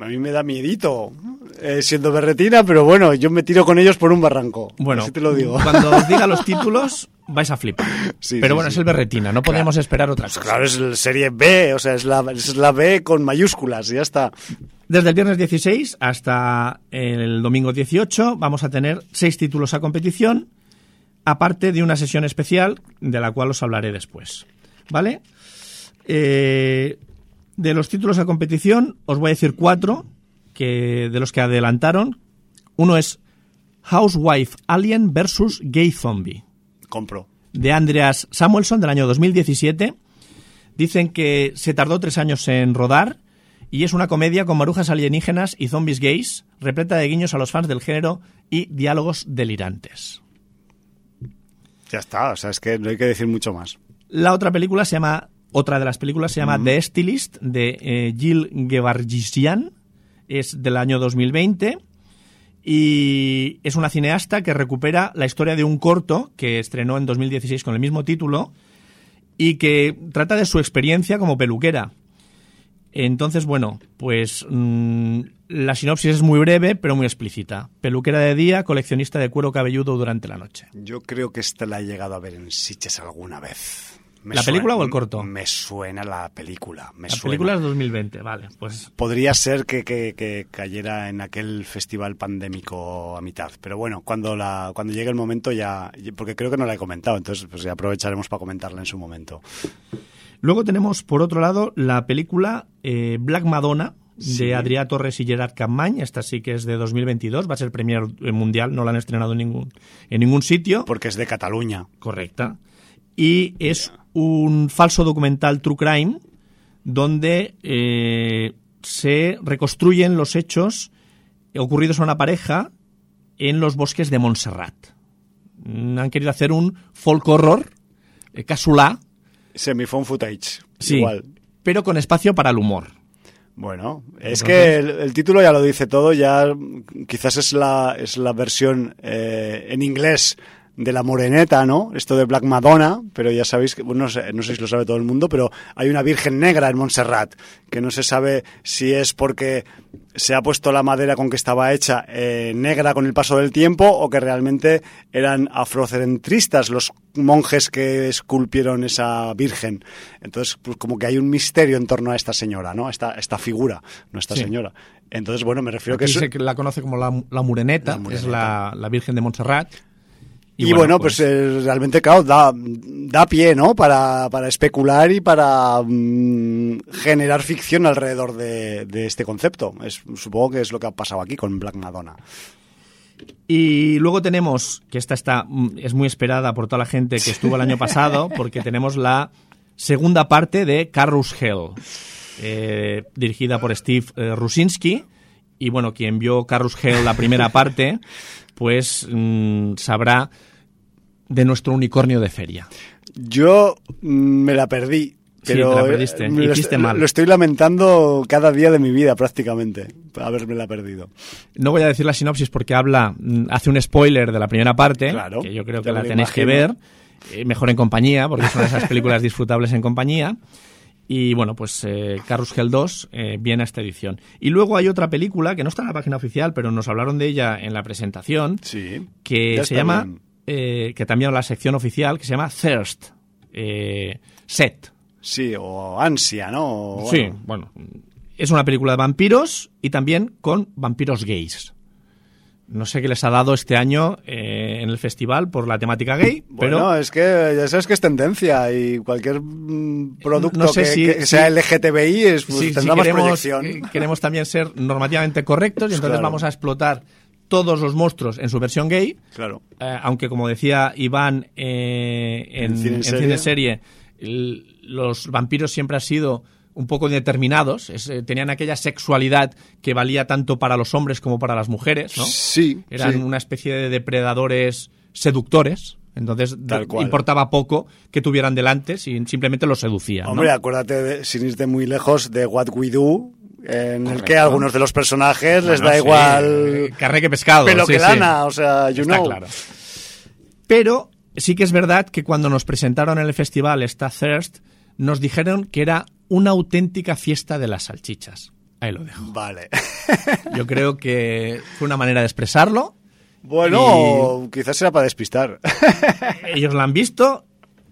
A mí me da miedito eh, siendo berretina, pero bueno, yo me tiro con ellos por un barranco. Bueno, Así te lo digo. cuando os diga los títulos vais a flipar. Sí, Pero sí, bueno, sí. es el Berretina, no podemos esperar otra Pues cosa. claro, es la serie B, o sea, es la, es la B con mayúsculas y ya está. Desde el viernes 16 hasta el domingo 18 vamos a tener seis títulos a competición, aparte de una sesión especial de la cual os hablaré después. ¿Vale? Eh, de los títulos a competición os voy a decir cuatro que, de los que adelantaron. Uno es Housewife Alien versus Gay Zombie Compro. de Andreas Samuelson del año 2017. Dicen que se tardó tres años en rodar y es una comedia con marujas alienígenas y zombies gays, repleta de guiños a los fans del género y diálogos delirantes. Ya está, o sea, es que no hay que decir mucho más. La otra película se llama, otra de las películas se llama The Stylist de eh, Gil es del año 2020 y es una cineasta que recupera la historia de un corto que estrenó en 2016 con el mismo título y que trata de su experiencia como peluquera. Entonces, bueno, pues mm, la sinopsis es muy breve pero muy explícita. Peluquera de día, coleccionista de cuero cabelludo durante la noche. Yo creo que esta la he llegado a ver en Sitges alguna vez. Me ¿La película o el corto? Me suena la película. Me La suena. película es 2020, vale, pues Podría ser que, que- que cayera en aquel festival pandémico a mitad. Pero bueno, cuando la cuando llegue el momento ya... Porque creo que no la he comentado, entonces pues ya aprovecharemos para comentarla en su momento. Luego tenemos, por otro lado, la película eh, Black Madonna Sí. de Adrià Torres y Gerard Capmany. Esta sí que es de 2022, va a ser premier mundial, no la han estrenado en ningún, en ningún sitio. Porque es de Cataluña. Correcta. Y es un falso documental True Crime donde eh, se reconstruyen los hechos ocurridos a una pareja en los bosques de Montserrat. Mm, Han querido hacer un folk horror, eh, casulá, Semiphone footage. Sí, Igual. pero con espacio para el humor. Bueno, es Entonces- que el, el título ya lo dice todo, ya quizás es la, es la versión eh, en inglés de la moreneta, ¿no? Esto de Black Madonna, pero ya sabéis que, bueno, no sé, no sé si lo sabe todo el mundo, pero hay una Virgen Negra en Montserrat, que no se sabe si es porque se ha puesto la madera con que estaba hecha eh, negra con el paso del tiempo o que realmente eran afrocentristas los monjes que esculpieron esa Virgen. Entonces, pues como que hay un misterio en torno a esta señora, ¿no? Esta, esta figura, no esta Sí. señora. Entonces, bueno, me refiero Aquí que se la conoce como la, la Mureneta, La Mureneta. es la, la Virgen de Montserrat. Y, bueno, pues, eh, realmente, claro, da, da pie, ¿no? Para, para especular y para mm, generar ficción alrededor de, de este concepto. Es, supongo que es lo que ha pasado aquí con Black Madonna. Y luego tenemos, que esta está, mm, es muy esperada por toda la gente que estuvo el año pasado, porque tenemos la segunda parte de Carrus Hell, eh, dirigida por Steve eh, Rusinski. Y bueno, quien vio Carrus Hell la primera parte, pues mm, sabrá de nuestro unicornio de feria. Yo mm, me la perdí. Sí, Pero te la eh, perdiste, me lo, hiciste est- mal. lo estoy lamentando cada día de mi vida prácticamente, haberme la perdido. No voy a decir la sinopsis porque habla, mm, hace un spoiler de la primera parte, Claro, que yo creo que la tenéis que ver, eh, mejor en compañía, porque son esas películas disfrutables en compañía. Y bueno, pues eh, Carrus Hell 2 eh, viene a esta edición. Y luego hay otra película que no está en la página oficial, pero nos hablaron de ella en la presentación, Sí. que se llama, bien. Eh, que también la sección oficial, que se llama Thirst. eh, Set. Sí, o ansia, ¿no? O, Sí, bueno. Es una película de vampiros y también con vampiros gays. No sé qué les ha dado este año eh, en el festival por la temática gay, Bueno, es que ya sabes que es tendencia y cualquier mm, producto No sé que, si- que sea LGTBI es, pues, sí, tendrá más queremos, proyección. queremos también ser normativamente correctos y entonces Claro. vamos a explotar todos los monstruos en su versión gay, Claro. eh, aunque como decía Iván eh, en, En Cine en en Serie. Cine en Serie, el- los vampiros siempre han sido un poco determinados, es, eh, tenían aquella sexualidad que valía tanto para los hombres como para las mujeres, ¿no? Sí, Eran sí. una especie de depredadores seductores, entonces Tal de- cual. importaba poco que tuvieran delante, si simplemente los seducían. ¿no? Hombre, acuérdate, de- sin irte muy lejos, de What We Do, en el que a algunos de los personajes les Bueno, da sí, igual eh, carne que pescado. pelo sí, que sí. lana, o sea, you Está know. claro. Pero sí que es verdad que cuando nos presentaron en el festival esta Thirst, nos dijeron que era una auténtica fiesta de las salchichas. Ahí lo dejo. Vale. Yo creo que fue una manera de expresarlo. bueno, quizás era para despistar. Ellos la han visto.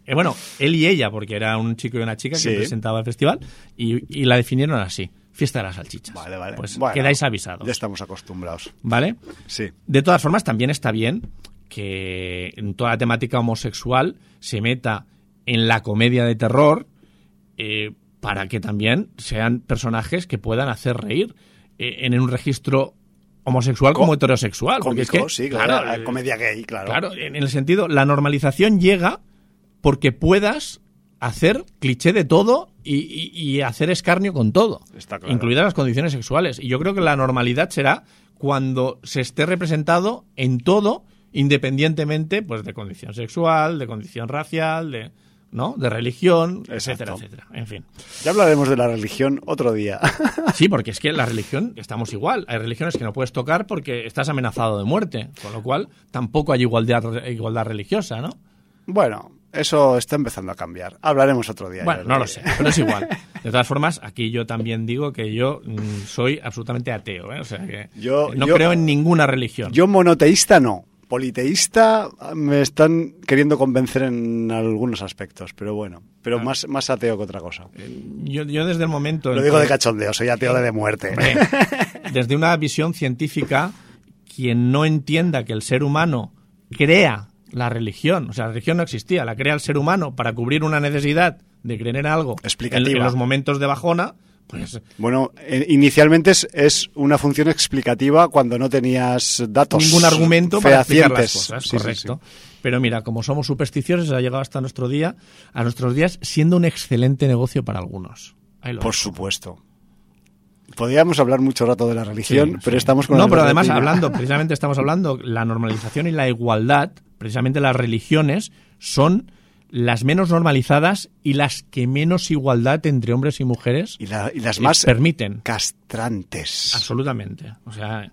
eh, bueno, él y ella, porque era un chico y una chica Sí. que presentaba el festival, y, y la definieron así: fiesta de las salchichas. Vale, vale. Pues Bueno, quedáis avisados. Ya estamos acostumbrados. ¿Vale? Sí. De todas formas, también está bien que en toda la temática homosexual se meta en la comedia de terror eh, para que también sean personajes que puedan hacer reír eh, en un registro homosexual Co- como heterosexual. porque es que, sí, claro. claro, la comedia gay, claro. Claro, en el sentido, la normalización llega porque puedas hacer cliché de todo y, hacer escarnio con todo, Está claro. incluidas las condiciones sexuales. Y yo creo que la normalidad será cuando se esté representado en todo, independientemente pues de condición sexual, de condición racial, de no, de religión, etcétera, Exacto. etcétera. En fin. Ya hablaremos de la religión otro día. Sí, porque es que la religión estamos igual. Hay religiones que no puedes tocar porque estás amenazado de muerte, con lo cual tampoco hay igualdad igualdad religiosa, ¿no? bueno, eso está empezando a cambiar. Hablaremos otro día. Bueno, no lo sé, pero es igual. De todas formas, aquí yo también digo que yo mm, soy absolutamente ateo, ¿eh? O sea que Yo- no yo- creo en ninguna religión. Yo monoteísta no. Politeísta me están queriendo convencer en algunos aspectos, pero bueno, Ah. pero más, más ateo que otra cosa. Yo, yo desde el momento... Lo digo de cachondeo, soy ateo de, de muerte. Hombre, desde una visión científica, quien no entienda que el ser humano crea la religión, o sea, la religión no existía, la crea el ser humano para cubrir una necesidad de creer en algo Explicativa. en los momentos de bajona, pues Bueno, eh, inicialmente es, es una función explicativa cuando no tenías datos. ningún argumento para explicar las cosas, Sí, sí, correcto. Pero mira, como somos supersticiosos, ha llegado hasta nuestro día, a nuestros días, siendo un excelente negocio para algunos. Por supuesto. Podríamos hablar mucho rato de la religión, pero estamos con No, pero además, hablando, precisamente estamos hablando, la normalización y la igualdad, precisamente las religiones son las menos normalizadas y las que menos igualdad entre hombres y mujeres Y, la- y las más permiten. castrantes. Absolutamente. O sea,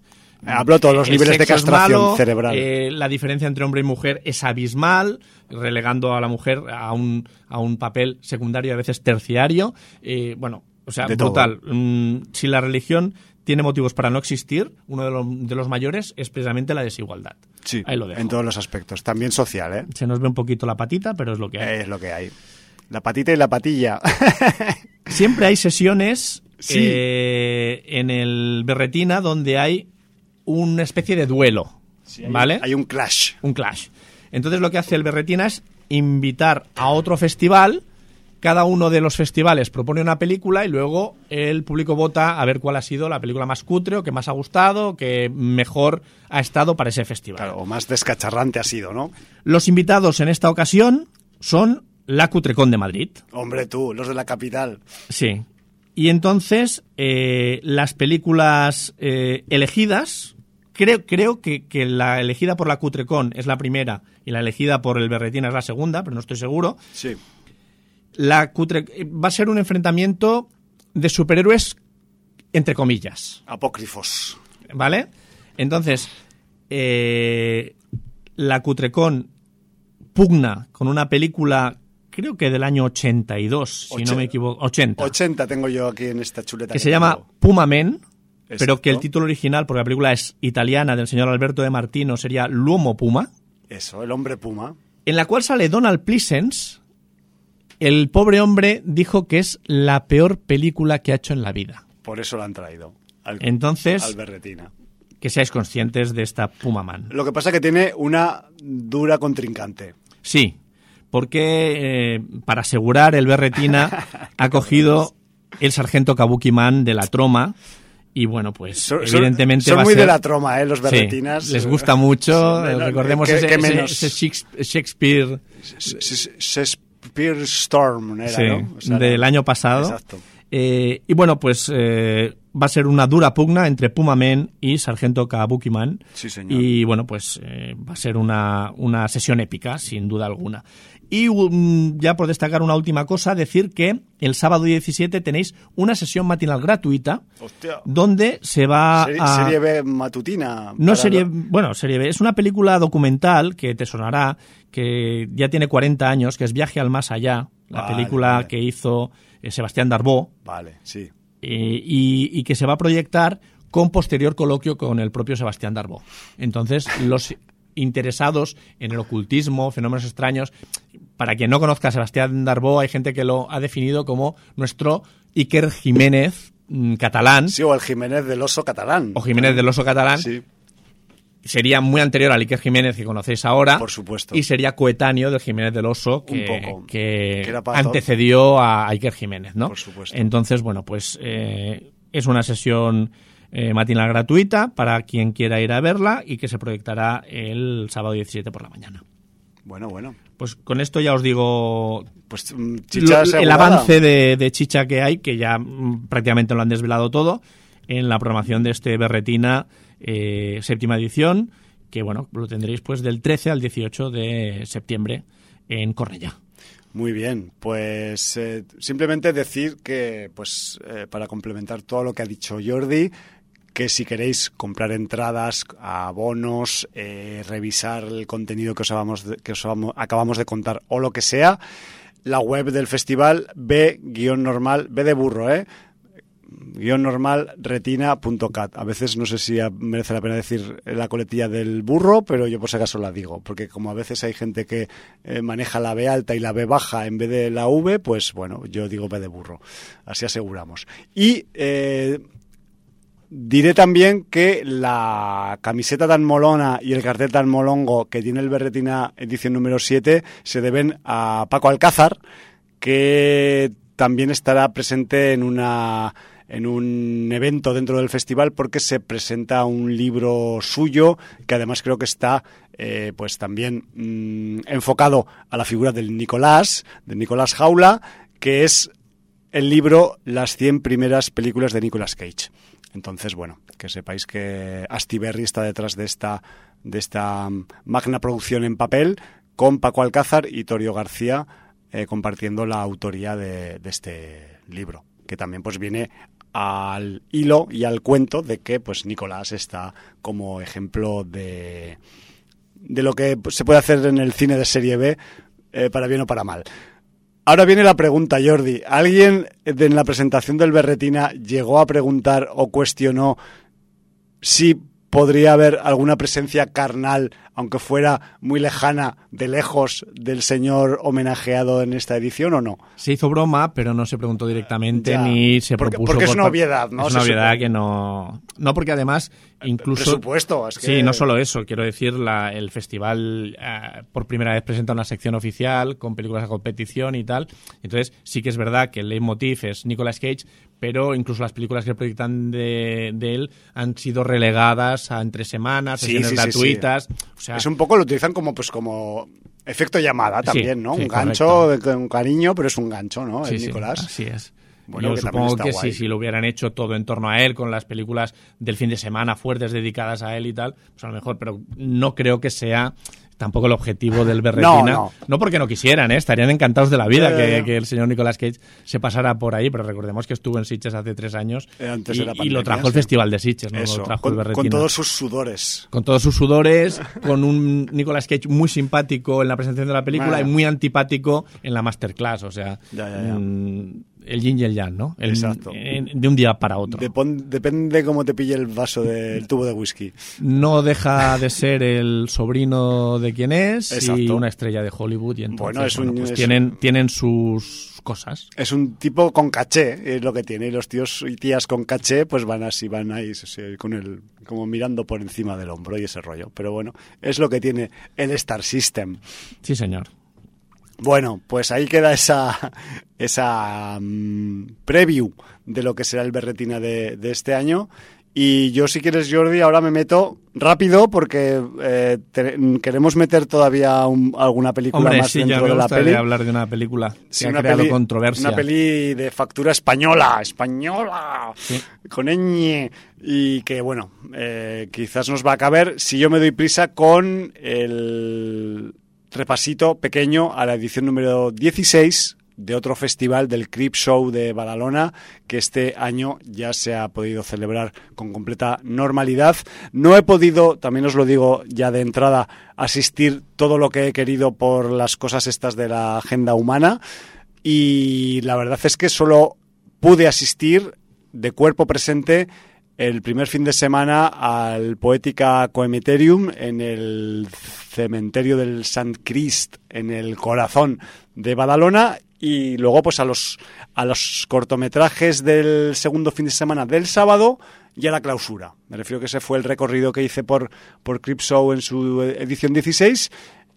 Hablo todos los el niveles de castración malo, cerebral. eh, la diferencia entre hombre y mujer es abismal, relegando a la mujer a un, a un papel secundario, a veces terciario. Eh, bueno, o sea, De brutal. Mm, si la religión tiene motivos para no existir, uno de, lo- de los mayores es precisamente la desigualdad. sí, Ahí lo dejo. en todos los aspectos. También social, ¿eh? Se nos ve un poquito la patita, pero es lo que hay. Es lo que hay. La patita y la patilla. Siempre hay sesiones Sí. eh, en el Berretina donde hay una especie de duelo, ¿vale? Hay un clash. un clash. Entonces lo que hace el Berretina es invitar a otro festival. Cada uno de los festivales propone una película y luego el público vota a ver cuál ha sido la película más cutre o que más ha gustado, que mejor ha estado para ese festival. Claro, o más descacharrante ha sido, ¿no? Los invitados en esta ocasión son la Cutrecon de Madrid. Hombre, tú, los de la capital. Sí. Y entonces, eh, las películas eh, elegidas, creo, creo que, que la elegida por la Cutrecon es la primera y la elegida por el Berretina es la segunda, pero no estoy seguro. Sí. La Cutre va a ser un enfrentamiento de superhéroes entre comillas, Apócrifos. ¿vale? Entonces, eh, la Cutrecon pugna con una película, creo que del año 82, si no me equivoco, 80. 80 tengo yo aquí en esta chuleta. que se llama Puma Men, pero que el título original, porque la película es italiana del señor Alberto de Martino, sería L'Uomo Puma, Eso, el hombre puma. en la cual sale Donald Pleasence. El pobre hombre dijo que es la peor película que ha hecho en la vida. Por eso lo han traído. Al, Entonces- al berretina. Que seáis conscientes de esta Puma Man. Lo que pasa es que tiene una dura contrincante. Sí, porque eh, para asegurar el Berretina ha cogido el sargento Kabuki Man de la Troma y bueno, pues Son, evidentemente son va a muy ser... de la troma, ¿eh? Los Sí, berretinas. les gusta mucho. Sí, recordemos ¿qué- ese, ese- menos? ese Shakes- Shakespeare. Spear Storm, era, Sí, ¿no? O sea, del año pasado. Exacto. Eh, y bueno, pues eh, va a ser una dura pugna entre Puma Men y Sargento Kabuki Man. Sí, señor. Y bueno, pues eh, va a ser una, una sesión épica, sin duda alguna. Y um, ya por destacar una última cosa, decir que el sábado 17 tenéis una sesión matinal gratuita Hostia. donde se va Serie, a... serie B matutina. No serie, bueno, serie B. Es una película documental que te sonará, que ya tiene 40 años, que es Viaje al Más Allá, la Vale, película vale. que hizo Sebastián Darbó, Vale, sí. eh, y, y que se va a proyectar con posterior coloquio con el propio Sebastián Darbó. Entonces, los interesados en el ocultismo, fenómenos extraños, para quien no conozca a Sebastián Darbó, hay gente que lo ha definido como nuestro Iker Jiménez mm, catalán, Sí, o el Jiménez del Oso catalán. o Jiménez del Oso catalán, Sí, sería muy anterior al Iker Jiménez que conocéis ahora. Por supuesto. Y sería coetáneo del Jiménez del Oso que, Un poco. que antecedió a Iker Jiménez, ¿no? Por supuesto. Entonces, bueno, pues eh, es una sesión eh, matinal gratuita para quien quiera ir a verla y que se proyectará el sábado 17 por la mañana. bueno, bueno. Pues con esto ya os digo Pues mm, chicha lo- el avance de, de chicha que hay, que ya mm, prácticamente lo han desvelado todo, en la programación de este Berretina eh, séptima edición, que bueno, lo tendréis pues del 13 al 18 de septiembre en Cornellá. Muy bien, pues eh, simplemente decir que, pues eh, para complementar todo lo que ha dicho Jordi, que si queréis comprar entradas, abonos, revisar el contenido que os, acabamos de, que os acabamos de contar o lo que sea, la web del festival b-normal, b de burro, ¿eh? Guion normal retina.cat. A veces no sé si merece la pena decir la coletilla del burro, pero yo por si acaso la digo, porque como a veces hay gente que eh, maneja la B alta y la B baja en vez de la V, pues bueno, yo digo B de burro. Así aseguramos. Y eh, Diré también que la camiseta tan molona y el cartel tan molongo que tiene el Berretina edición número 7 se deben a Paco Alcázar, que también estará presente en una en un evento dentro del festival porque se presenta un libro suyo que además creo que está eh, pues también mm, enfocado a la figura del Nicolás, de Nicolás Jaula, que es el libro Las 100 primeras películas de Nicolas Cage. Entonces, bueno, que sepáis que Astiberri está detrás de esta, de esta mm, magna producción en papel con Paco Alcázar y Torio García eh, compartiendo la autoría de, de este libro, que también pues viene al hilo y al cuento de que pues Nicolás está como ejemplo de, de lo que se puede hacer en el cine de serie B, eh, para bien o para mal. Ahora viene la pregunta, Jordi. ¿Alguien en la presentación del Berretina llegó a preguntar o cuestionó si podría haber alguna presencia carnal, aunque fuera muy lejana, de lejos, del señor homenajeado en esta edición o no? Se hizo broma, pero no se preguntó directamente Ya. ni se Porque- propuso. porque es por una obviedad, ¿no? Es una obviedad supone. que no. No, porque además, incluso. Presupuesto, es que- Sí, no solo eso. Quiero decir, la, el festival eh, por primera vez presenta una sección oficial con películas a competición y tal. Entonces, sí que es verdad que el leitmotiv es Nicolas Cage, pero incluso las películas que proyectan de, de él han sido relegadas a entre semanas, Sí, sesiones sí, sí, sí. gratuitas. O sea, Es un poco, lo utilizan como pues como efecto llamada también, ¿no? un gancho, de- con cariño, pero es un gancho, ¿no? Sí, el sí, Nicolás. así es. Bueno, Yo que supongo que si lo hubieran hecho todo en torno a él, con las películas del fin de semana fuertes dedicadas a él y tal, pues a lo mejor, pero no creo que sea tampoco el objetivo del Berretina. No, no. porque no quisieran, ¿eh? estarían encantados de la vida ya, que, que el señor Nicolas Cage se pasara por ahí, pero recordemos que estuvo en Sitges hace tres años Eh, antes y, de la y pandemia, lo trajo el. Festival de Sitges, no Eso, lo trajo con, el con Berretina. todos sus sudores. Con todos sus sudores, con un Nicolas Cage muy simpático en la presentación de la película y muy antipático en la masterclass. O sea, Ya, ya, ya. mm, el yin y el yang, ¿no? El- Exacto. en- de un día para otro. Depon- depende cómo te pille el vaso del tubo de whisky. No deja de ser el sobrino de quien es y Exacto. una estrella de Hollywood. Y entonces, Bueno, es un- pues es tienen, tienen sus cosas. Es un tipo con caché, es lo que tiene. Y los tíos y tías con caché, pues van así, van ahí, con el, como mirando por encima del hombro y ese rollo. Pero bueno, es lo que tiene el Star System. Sí, señor. Bueno, pues ahí queda esa, esa mm, preview de lo que será el Berretina de, de este año. Y yo, si quieres, Jordi, ahora me meto rápido porque eh, queremos meter todavía alguna película más dentro de la peli. hablar de una película que ha creado controversia. Una peli de factura española, española, con ñ y que bueno, eh, quizás nos va a caber si yo me doy prisa con el repasito pequeño a la edición número 16 de otro festival del Crip Show de Badalona que este año ya se ha podido celebrar con completa normalidad. No he podido, también os lo digo ya de entrada, asistir todo lo que he querido por las cosas estas de la agenda humana y la verdad es que solo pude asistir de cuerpo presente el primer fin de semana al Poética Coemeterium en el cementerio del Sant Crist en el corazón de Badalona y luego pues a los a los cortometrajes del segundo fin de semana del sábado y a la clausura. Me refiero que ese fue el recorrido que hice por por Show en su edición 16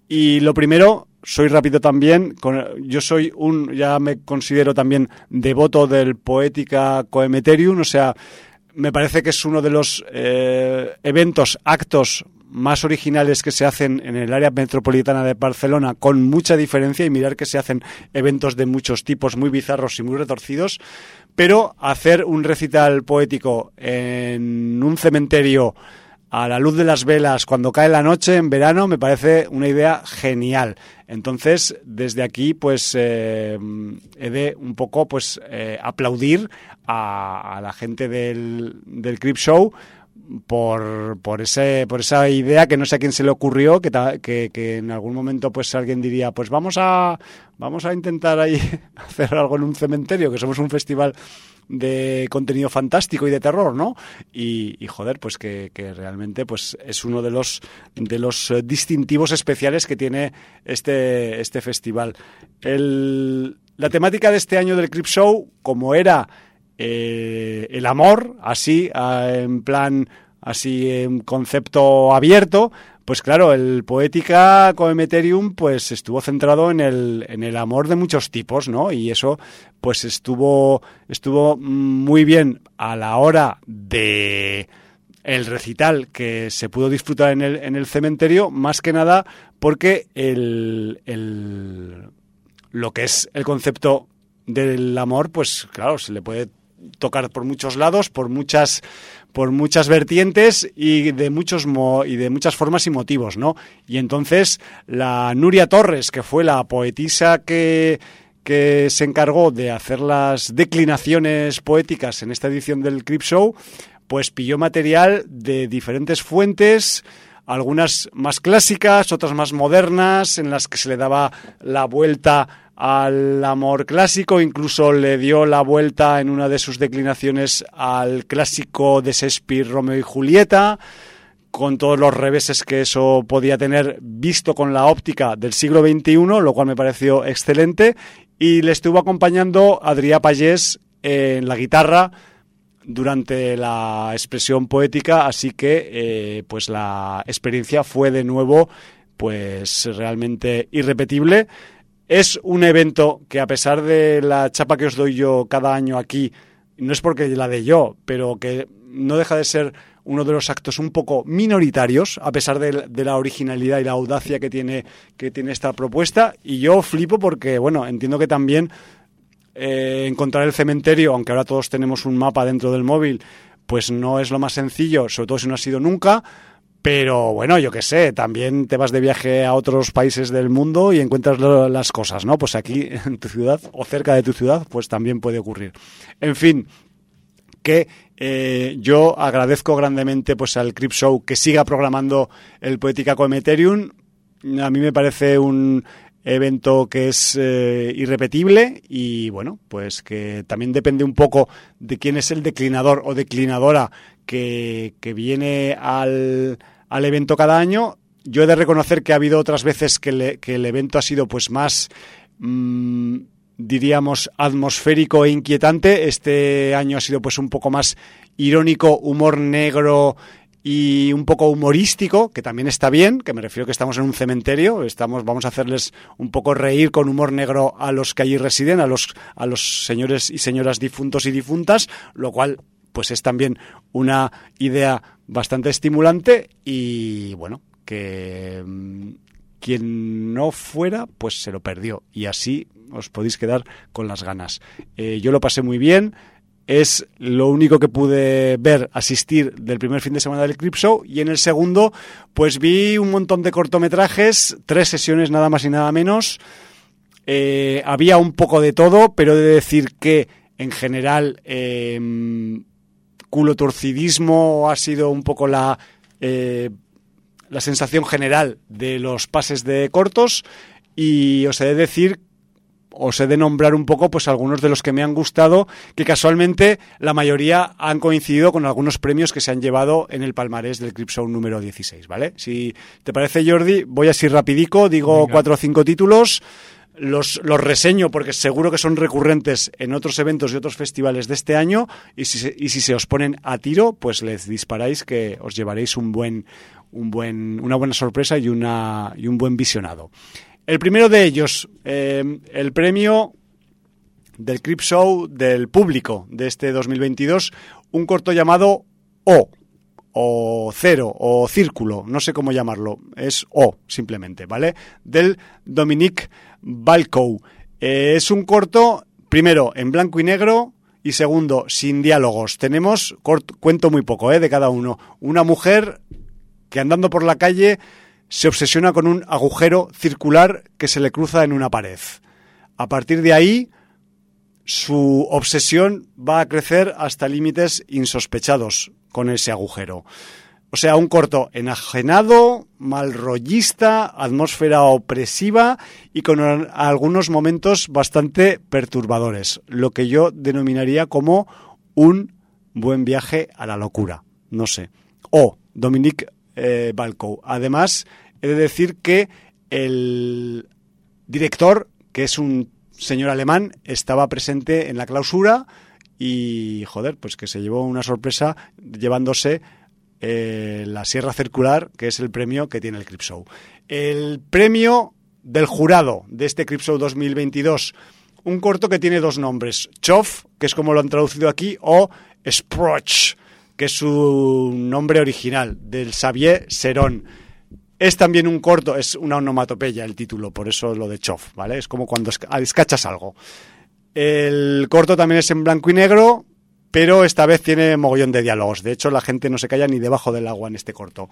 y lo primero soy rápido también, yo soy un ya me considero también devoto del Poética Coemeterium, o sea, me parece que es uno de los eh, eventos, actos más originales que se hacen en el área metropolitana de Barcelona con mucha diferencia y mirar que se hacen eventos de muchos tipos muy bizarros y muy retorcidos, pero hacer un recital poético en un cementerio a la luz de las velas cuando cae la noche en verano me parece una idea genial. Entonces, desde aquí, pues eh, he de un poco pues eh, aplaudir a, la gente del, del Crip Show por, por, ese, por esa idea que no sé a quién se le ocurrió, que, que, en algún momento pues alguien diría, pues vamos a, vamos a intentar ahí hacer algo en un cementerio, que somos un festival de contenido fantástico y de terror, ¿no? Y, joder, pues que, que, realmente pues es uno de los de los eh, distintivos especiales que tiene este, este festival. El, la temática de este año del Crip Show, como era eh, el amor, así, en plan, así, en concepto abierto, pues claro, el Poética Coemeterium pues estuvo centrado en el, en el amor de muchos tipos, ¿no? Y eso pues estuvo, estuvo muy bien a la hora de el recital que se pudo disfrutar en el, en el cementerio, más que nada porque el, el, lo que es el concepto del amor, pues claro, se le puede tocar por muchos lados, por muchas por muchas vertientes y de muchos y de muchas formas y motivos, ¿no? Y entonces la Nuria Torres, que fue la poetisa que que se encargó de hacer las declinaciones poéticas en esta edición del Crip Show, pues pilló material de diferentes fuentes, algunas más clásicas, otras más modernas, en las que se le daba la vuelta al amor clásico, incluso le dio la vuelta en una de sus declinaciones al clásico de Shakespeare Romeo y Julieta, con todos los reveses que eso podía tener visto con la óptica del siglo XXI, lo cual me pareció excelente, y le estuvo acompañando Adrià Pagés en la guitarra durante la expresión poética, así que eh, pues la experiencia fue de nuevo pues realmente irrepetible es un evento que a pesar de la chapa que os doy yo cada año aquí, no es porque la de yo, pero que no deja de ser uno de los actos un poco minoritarios, a pesar de, la originalidad y la audacia que tiene, que tiene esta propuesta. Y yo flipo porque, bueno, entiendo que también eh, encontrar el cementerio, aunque ahora todos tenemos un mapa dentro del móvil, pues no es lo más sencillo, sobre todo si no ha sido nunca. Pero bueno, yo qué sé, también te vas de viaje a otros países del mundo y encuentras las cosas, ¿no? Pues aquí en tu ciudad o cerca de tu ciudad, pues también puede ocurrir. En fin, que eh, yo agradezco grandemente pues al Crip Show que siga programando el Poética Coemeterium. A mí me parece un evento que es eh, irrepetible y bueno, pues que también depende un poco de quién es el declinador o declinadora que, viene al, al, evento cada año. Yo he de reconocer que ha habido otras veces que, el evento ha sido pues más, mm, diríamos, atmosférico e inquietante. Este año ha sido pues un poco más irónico, humor negro y un poco humorístico, que también está bien, que me refiero que estamos en un cementerio, estamos, vamos a hacerles un poco reír con humor negro a los que allí residen, a los, a los señores y señoras difuntos y difuntas, lo cual pues es también una idea bastante estimulante y bueno, que mm, quien no fuera, pues se lo perdió y así os podéis quedar con las ganas. Eh, yo lo pasé muy bien, es lo único que pude ver, asistir del primer fin de semana del Clip y en el segundo pues vi un montón de cortometrajes, tres sesiones nada más y nada menos. Eh, había un poco de todo, pero he de decir que en general eh, culo torcidismo ha sido un poco la, eh, la sensación general de los pases de cortos y os he de decir os he de nombrar un poco pues algunos de los que me han gustado, que casualmente la mayoría han coincidido con algunos premios que se han llevado en el palmarés del Clip Show número 16, ¿vale? Si te parece, Jordi, voy así rapidico, digo Venga. cuatro o cinco títulos, los, los reseño porque seguro que son recurrentes en otros eventos y otros festivales de este año y si, y si se os ponen a tiro, pues les disparáis que os llevaréis un buen, un buen, una buena sorpresa y, una, y un buen visionado. El primero de ellos, eh, el premio del Crip Show del público de este 2022, un corto llamado O, o Cero, o Círculo, no sé cómo llamarlo, es O simplemente, ¿vale? Del Dominique Balcow. Eh, es un corto, primero, en blanco y negro, y segundo, sin diálogos. Tenemos, cort- cuento muy poco, ¿eh? De cada uno. Una mujer que andando por la calle se obsesiona con un agujero circular que se le cruza en una pared. A partir de ahí, su obsesión va a crecer hasta límites insospechados con ese agujero. O sea, un corto enajenado, malrollista, atmósfera opresiva y con algunos momentos bastante perturbadores. Lo que yo denominaría como un buen viaje a la locura. No sé. O Dominique eh, Balcow. Además, he de decir que el director, que es un señor alemán, estaba presente en la clausura y, joder, pues que se llevó una sorpresa llevándose eh, la Sierra Circular, que es el premio que tiene el Crip Show. El premio del jurado de este Crip Show 2022, un corto que tiene dos nombres, Chof, que es como lo han traducido aquí, o Sproch, que es su nombre original, del Xavier Serón. Es también un corto, es una onomatopeya el título, por eso lo de chof, ¿vale? Es como cuando esca- escachas algo. El corto también es en blanco y negro, pero esta vez tiene mogollón de diálogos. De hecho, la gente no se calla ni debajo del agua en este corto.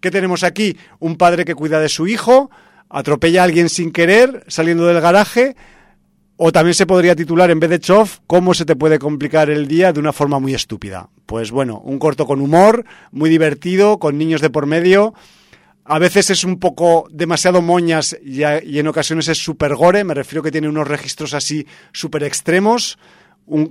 ¿Qué tenemos aquí? Un padre que cuida de su hijo, atropella a alguien sin querer, saliendo del garaje, o también se podría titular, en vez de chof, ¿cómo se te puede complicar el día de una forma muy estúpida? Pues bueno, un corto con humor, muy divertido, con niños de por medio. A veces es un poco demasiado moñas y, en ocasiones es super gore. Me refiero que tiene unos registros así súper extremos,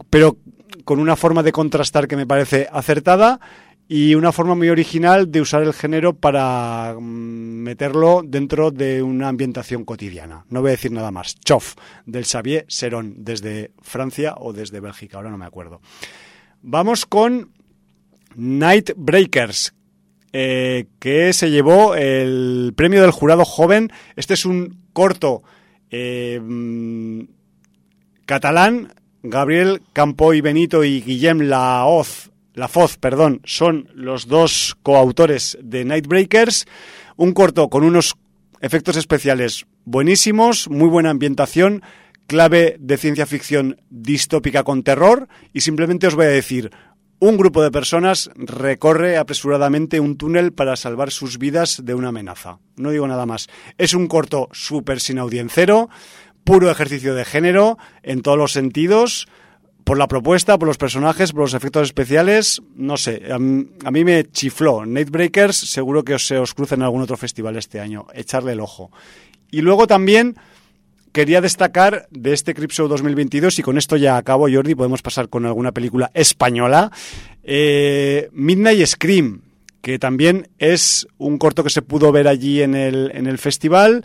pero con una forma de contrastar que me parece acertada y una forma muy original de usar el género para mm, meterlo dentro de una ambientación cotidiana. No voy a decir nada más. Chof, del Xavier Serón, desde Francia o desde Bélgica, ahora no me acuerdo. Vamos con Night Breakers, eh, que se llevó el premio del jurado joven. Este es un corto eh, mm, catalán. Gabriel Campo y Benito y Guillem Laoz, Lafoz perdón, son los dos coautores de Nightbreakers. Un corto con unos efectos especiales buenísimos, muy buena ambientación, clave de ciencia ficción distópica con terror. Y simplemente os voy a decir, un grupo de personas recorre apresuradamente un túnel para salvar sus vidas de una amenaza. No digo nada más. Es un corto súper sin audiencero, puro ejercicio de género en todos los sentidos, por la propuesta, por los personajes, por los efectos especiales, no sé, a, mí me chifló. Nightbreakers, seguro que os, se os cruza en algún otro festival este año, echarle el ojo. Y luego también quería destacar de este Crip Show 2022, y con esto ya acabo, Jordi, podemos pasar con alguna película española, eh, Midnight Scream, que también es un corto que se pudo ver allí en el, en el festival,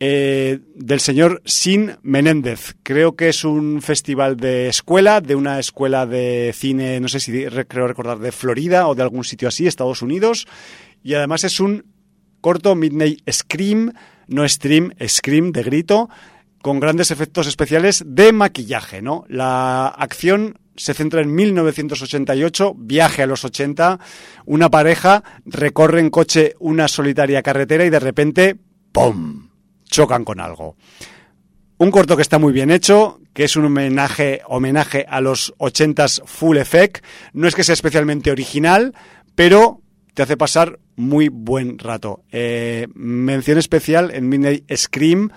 eh, del señor Sin Menéndez. Creo que es un festival de escuela, de una escuela de cine, no sé si re- creo recordar, de Florida o de algún sitio así, Estados Unidos, y además es un corto Midnight Scream, no stream, scream de grito, con grandes efectos especiales de maquillaje, ¿no? La acción se centra en 1988, viaje a los 80, una pareja recorre en coche una solitaria carretera y de repente, ¡pum!, chocan con algo. Un corto que está muy bien hecho, que es un homenaje, homenaje a los 80s Full Effect. No es que sea especialmente original, pero te hace pasar muy buen rato. Eh, mención especial en Midnight Scream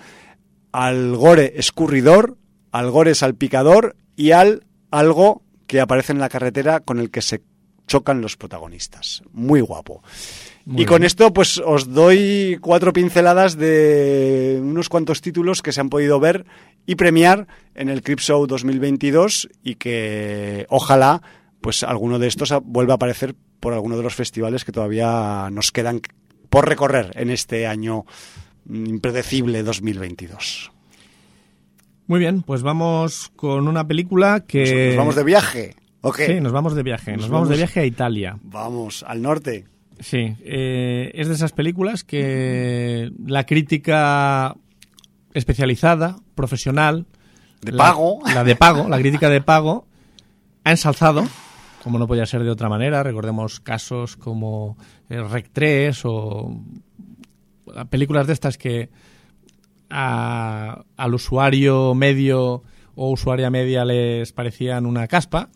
al gore escurridor, al gore salpicador y al algo que aparece en la carretera con el que se chocan los protagonistas. Muy guapo. Muy y con bien. esto, pues os doy cuatro pinceladas de unos cuantos títulos que se han podido ver y premiar en el Crip Show 2022 y que ojalá pues alguno de estos vuelva a aparecer por alguno de los festivales que todavía nos quedan por recorrer en este año mm, impredecible 2022. Muy bien, pues vamos con una película que... ¿Nos vamos de viaje? ¿O qué? Sí, nos vamos de viaje. Nos, Nos vamos de viaje a Italia. Vamos, al norte. Sí, eh, es de esas películas que la crítica especializada, profesional, De la- pago. la de pago, la crítica de pago, ha ensalzado, como no podía ser de otra manera. Recordemos casos como eh, Rec 3 o películas de estas que a- al usuario medio o usuaria media les parecían una caspa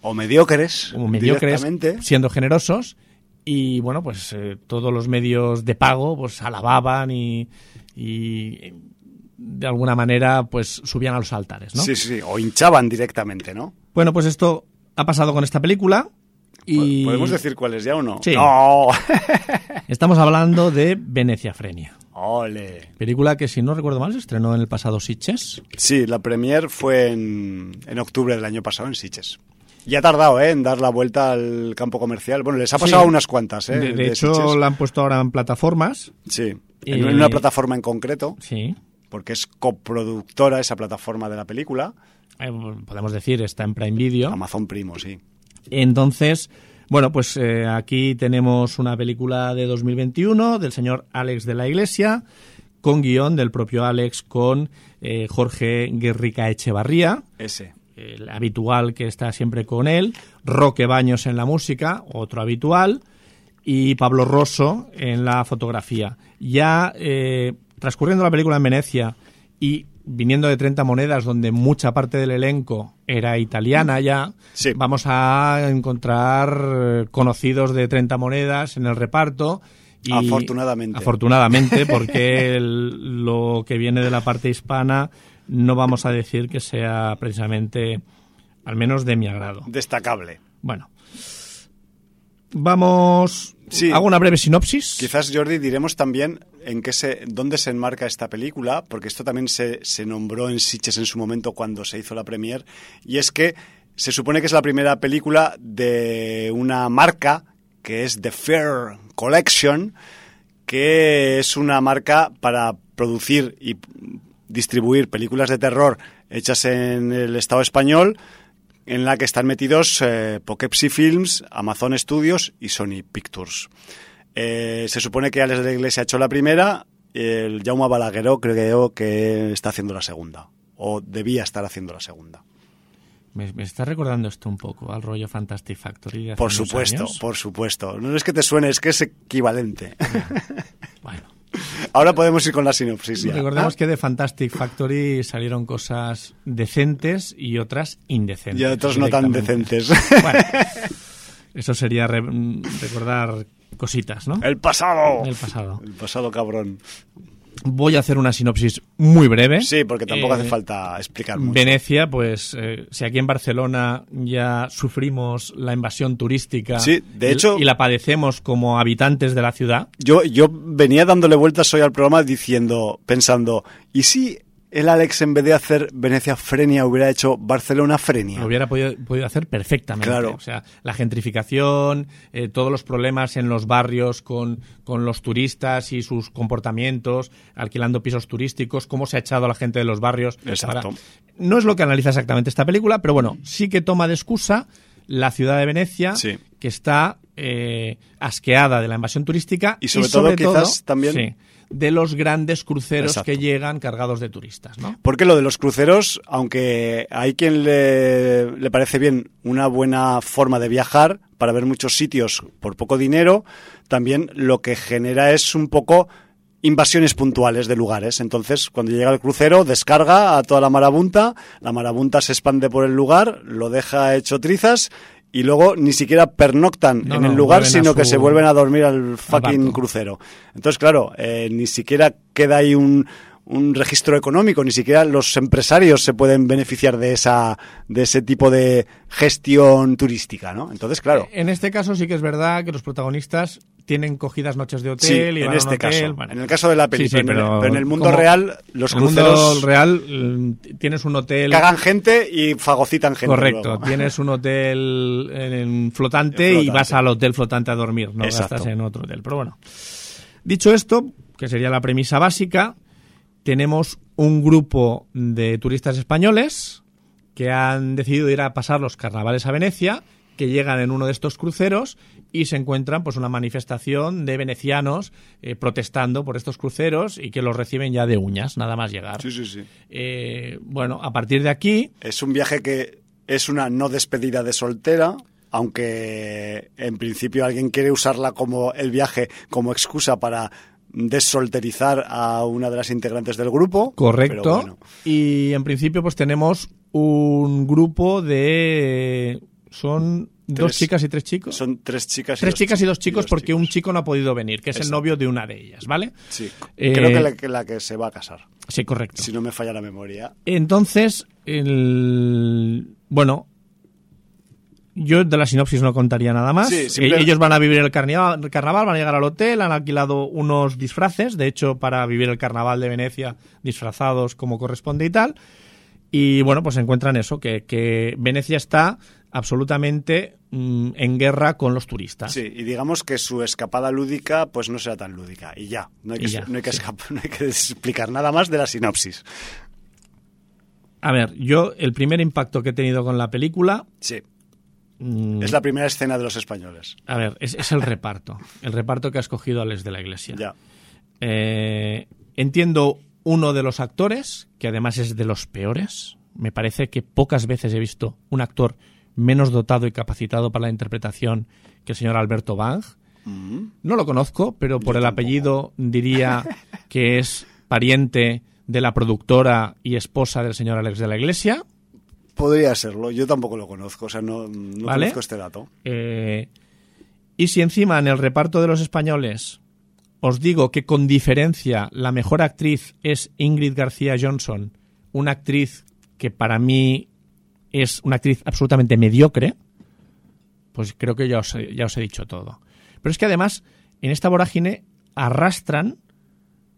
O mediocres. directamente. siendo generosos. Y bueno, pues eh, todos los medios de pago pues alababan y, y, de alguna manera pues subían a los altares, ¿no? Sí, sí, sí. O hinchaban directamente, ¿no? Bueno, pues esto ha pasado con esta película y ¿Podemos decir cuáles ya o no? Sí. No. estamos hablando de Venecia Frenia. Ole. Película que, si no recuerdo mal, se estrenó en el pasado Sitges. Sí, la premier fue en, en octubre del año pasado en Sitges. Y ha tardado, ¿eh? En dar la vuelta al campo comercial. Bueno, les ha pasado Sí. unas cuantas, ¿eh? De, de hecho, Sitges. la han puesto ahora en plataformas. Sí. En una plataforma en concreto, Sí. porque es coproductora esa plataforma de la película. Eh, podemos decir, está en Prime Video. Amazon Primo, sí. Entonces, bueno, pues eh, aquí tenemos una película de 2021 del señor Alex de la Iglesia, con guion del propio Alex con eh, Jorge Guerrica Echevarría, Ese. el habitual que está siempre con él, Roque Baños en la música, otro habitual, y Pablo Rosso en la fotografía. Ya transcurriendo la película en Venecia y viniendo de 30 monedas, donde mucha parte del elenco era italiana ya, Sí. vamos a encontrar eh, conocidos de 30 monedas en el reparto. Y, Afortunadamente. Afortunadamente, porque el- lo que viene de la parte hispana no vamos a decir que sea precisamente, al menos de mi agrado. Destacable. Bueno, vamos. Sí. Hago una breve sinopsis. Quizás, Jordi, diremos también en qué se, dónde se enmarca esta película, porque esto también se, se nombró en Sitges en su momento cuando se hizo la premier, y es que se supone que es la primera película de una marca que es The Fair Collection, que es una marca para producir y distribuir películas de terror hechas en el Estado español, en la que están metidos eh, Poughkeepsie Films, Amazon Studios y Sony Pictures. Eh, se supone que Alex de la Iglesia ha hecho la primera, el Jaume Balagueró creo que está haciendo la segunda, o debía estar haciendo la segunda. Me, me está recordando esto un poco al rollo Fantastic Factory. de hace Por unos supuesto, años. por supuesto. No es que te suene, es que es equivalente. Bueno, Ahora podemos ir con la sinopsis ya. recordemos que de Fantastic Factory salieron cosas decentes y otras indecentes. Y otros no tan decentes. Bueno, eso sería re- recordar cositas, ¿no? El pasado. El pasado. El pasado cabrón. Voy a hacer una sinopsis muy breve. Sí, porque tampoco Eh, hace falta explicar mucho. Venecia, pues eh, si aquí en Barcelona ya sufrimos la invasión turística Sí, de hecho- y la padecemos como habitantes de la ciudad, Yo, yo venía dándole vueltas hoy al programa diciendo, pensando, ¿y si el Alex en vez de hacer Venecia Frenia hubiera hecho Barcelona Frenia? lo hubiera podido, podido hacer perfectamente. Claro. O sea, la gentrificación, eh, todos los problemas en los barrios con, con los turistas y sus comportamientos, alquilando pisos turísticos, cómo se ha echado a la gente de los barrios. Exacto. Para- No es lo que analiza exactamente esta película, pero bueno, sí que toma de excusa la ciudad de Venecia, Sí. que está eh, asqueada de la invasión turística Y sobre todo, quizás, también- sí, de los grandes cruceros Exacto. que llegan cargados de turistas, ¿no? Porque lo de los cruceros, aunque hay quien le, le parece bien una buena forma de viajar para ver muchos sitios por poco dinero, también lo que genera es un poco invasiones puntuales de lugares. Entonces, cuando llega el crucero, descarga a toda la marabunta, la marabunta se expande por el lugar, lo deja hecho trizas y luego ni siquiera pernoctan No, en el lugar, sino que se vuelven a dormir al fucking crucero. Entonces, claro, eh, ni siquiera queda ahí un, un registro económico, ni siquiera los empresarios se pueden beneficiar de esa de ese tipo de gestión turística, ¿no? Entonces, claro, En este caso sí que es verdad que los protagonistas tienen cogidas noches de hotel sí, y en van a un este hotel, caso, bueno. en el caso de la película, sí, pero, en el- pero en el mundo como- real los en el cruceros mundo real mm, tienes un hotel cagan gente y fagocitan gente. correcto, luego. tienes un hotel en- en flotante, y vas al hotel flotante a dormir, no Exacto. gastas en otro hotel. Pero bueno, dicho esto, que sería la premisa básica, tenemos un grupo de turistas españoles que han decidido ir a pasar los carnavales a Venecia, que llegan en uno de estos cruceros y se encuentran pues una manifestación de venecianos eh, protestando por estos cruceros y que los reciben ya de uñas, nada más llegar. Sí, sí, sí. Eh, bueno, a partir de aquí, Es un viaje que es una no despedida de soltera, aunque en principio alguien quiere usarla como el viaje como excusa para desolterizar a una de las integrantes del grupo. Correcto. pero bueno. Y en principio, pues tenemos un grupo de. Son dos chicas y tres chicos. Son tres chicas y tres dos chicas y dos chi- chicos porque un chico no ha podido venir, que es el novio de una de ellas, ¿vale? Sí, Eh, creo que la, que la que se va a casar, Sí, correcto. si no me falla la memoria. Entonces, el... bueno, yo de la sinopsis no contaría nada más. Sí, simple- Eh, Ellos van a vivir el carnaval, el carnaval, van a llegar al hotel, han alquilado unos disfraces, de hecho, para vivir el carnaval de Venecia disfrazados como corresponde y tal. Y bueno, pues encuentran eso, que, que Venecia está absolutamente mm, en guerra con los turistas. Sí, y digamos que su escapada lúdica pues no será tan lúdica. Y ya, no hay que, Y ya, no hay que, sí. escap- no hay que explicar nada más de la sinopsis. A ver, yo el primer impacto que he tenido con la película... Sí, mm, es la primera escena de los españoles. A ver, es, es el reparto. El reparto que ha escogido Alex de la Iglesia. Ya. Eh, entiendo uno de los actores, que además es de los peores. Me parece que pocas veces he visto un actor menos dotado y capacitado para la interpretación que el señor Alberto Bang. No lo conozco, pero por el apellido diría que es pariente de la productora y esposa del señor Alex de la Iglesia. Podría serlo, yo tampoco lo conozco, o sea, no, no Vale. conozco este dato. Eh, y si encima en el reparto de los españoles os digo que con diferencia la mejor actriz es Ingrid García Johnson, una actriz que para mí es una actriz absolutamente mediocre, pues creo que ya os, ya os he dicho todo. Pero es que además en esta vorágine arrastran,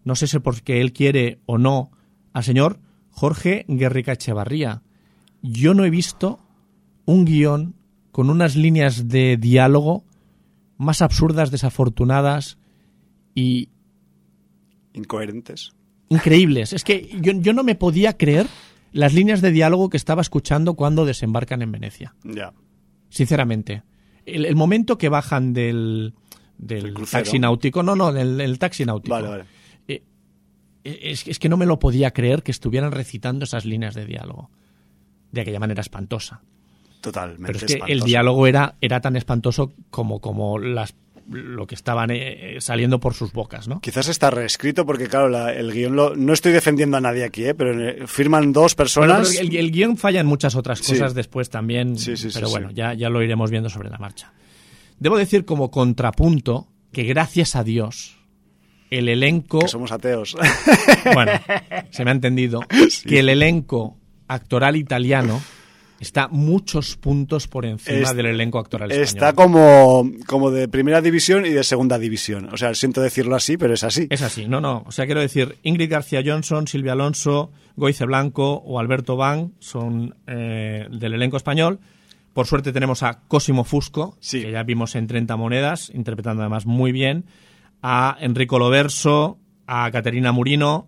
no sé si porque él quiere o no, al señor Jorge Guerrica Echevarría. Yo no he visto un guion con unas líneas de diálogo más absurdas, desafortunadas y Incoherentes. increíbles. Es que yo, yo no me podía creer las líneas de diálogo que estaba escuchando cuando desembarcan en Venecia. Ya. Sinceramente. El, el momento que bajan del, taxi náutico, no, no, del, del taxi náutico. Vale, vale. Eh, es, es que no me lo podía creer que estuvieran recitando esas líneas de diálogo. De aquella manera espantosa. Totalmente. Pero es que el diálogo era, era tan espantoso como, como las, lo que estaban eh, eh, saliendo por sus bocas, ¿no? Quizás está reescrito porque, claro, la- el guion lo, no estoy defendiendo a nadie aquí, ¿eh? pero eh, firman dos personas. el, el guion falla en muchas otras Sí. cosas después también, Sí, sí, sí, pero bueno, Ya, ya lo iremos viendo sobre la marcha. Debo decir como contrapunto que gracias a Dios el elenco, que somos ateos. bueno, se me ha entendido, que el elenco actoral italiano está muchos puntos por encima Es- del elenco actoral español. Está como, como de primera división y de segunda división. O sea, siento decirlo así, pero es así. Es así, no, no. O sea, quiero decir, Ingrid García Johnson, Silvia Alonso, Goice Blanco o Alberto Van son eh, del elenco español. Por suerte tenemos a Cosimo Fusco, Sí. que ya vimos en 30 monedas, interpretando además muy bien, a Enrico Loverso, a Caterina Murino.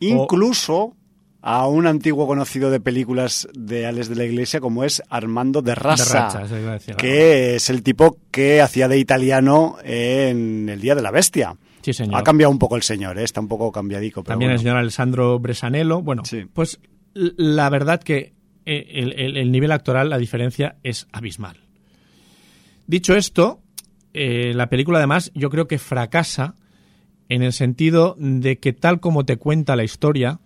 Incluso a un antiguo conocido de películas de Alex de la Iglesia como es Armando de Rassa, que es el tipo que hacía de italiano en El Día de la Bestia. Sí, señor. Ha cambiado un poco el señor, ¿eh? está un poco cambiadico. También el señor Alessandro Bresanello. Bueno, pues la verdad que eh, el, nivel actoral, la diferencia es abismal. Dicho esto, eh, la película además yo creo que fracasa en el sentido de que tal como te cuenta la historia,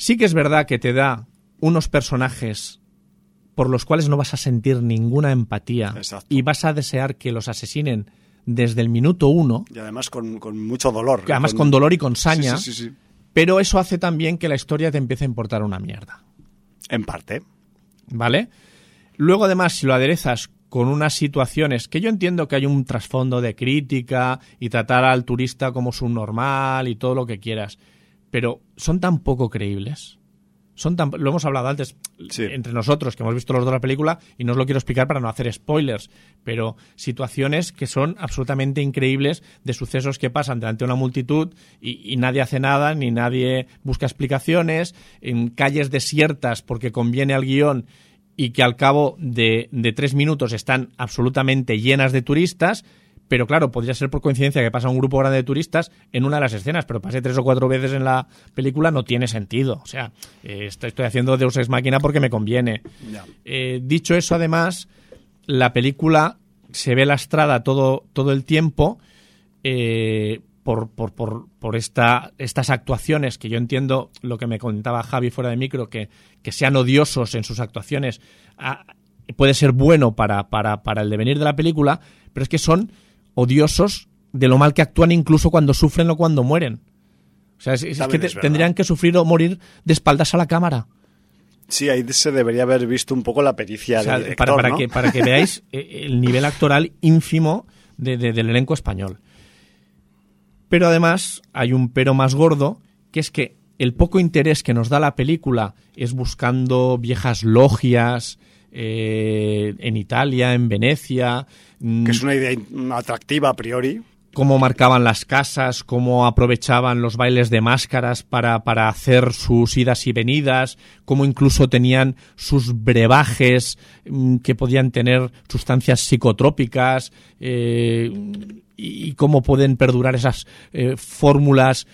sí que es verdad que te da unos personajes por los cuales no vas a sentir ninguna empatía y vas a desear que los asesinen desde el minuto uno. Y además con, mucho dolor. además con... dolor y con saña. pero eso hace también que la historia te empiece a importar una mierda. En parte. ¿Vale? Luego, además, si lo aderezas con unas situaciones que yo entiendo que hay un trasfondo de crítica y tratar al turista como subnormal y todo lo que quieras, pero son tan poco creíbles. Son lo hemos hablado antes entre nosotros, que hemos visto los dos la película, y no os lo quiero explicar para no hacer spoilers, pero situaciones que son absolutamente increíbles de sucesos que pasan delante de una multitud y, nadie hace nada, ni nadie busca explicaciones, en calles desiertas porque conviene al guion y que al cabo de tres minutos están absolutamente llenas de turistas pero claro, podría ser por coincidencia que pasa un grupo grande de turistas en una de las escenas, pero pase tres o cuatro veces en la película no tiene sentido. O sea, eh, estoy, haciendo Deus Ex Máquina porque me conviene. Eh, dicho eso, además, la película se ve lastrada todo, todo el tiempo eh, por, por, por, por esta, estas actuaciones que yo entiendo lo que me contaba Javi fuera de micro, que, que sean odiosos en sus actuaciones, ah, puede ser bueno para, para, para el devenir de la película, pero es que son odiosos de lo mal que actúan incluso cuando sufren o cuando mueren. O sea, es, que tendrían que sufrir o morir de espaldas a la cámara. Sí, ahí se debería haber visto un poco la pericia para, para, que, para que veáis eh, el nivel actoral ínfimo del elenco español. Pero además hay un pero más gordo, que es que el poco interés que nos da la película es buscando viejas logias, eh, en Italia, en Venecia. Mm, que es una idea atractiva a priori cómo marcaban las casas, cómo aprovechaban los bailes de máscaras para, para, hacer sus idas y venidas, cómo incluso tenían sus brebajes mm, que podían tener sustancias psicotrópicas eh, y, cómo pueden perdurar esas eh, fórmulas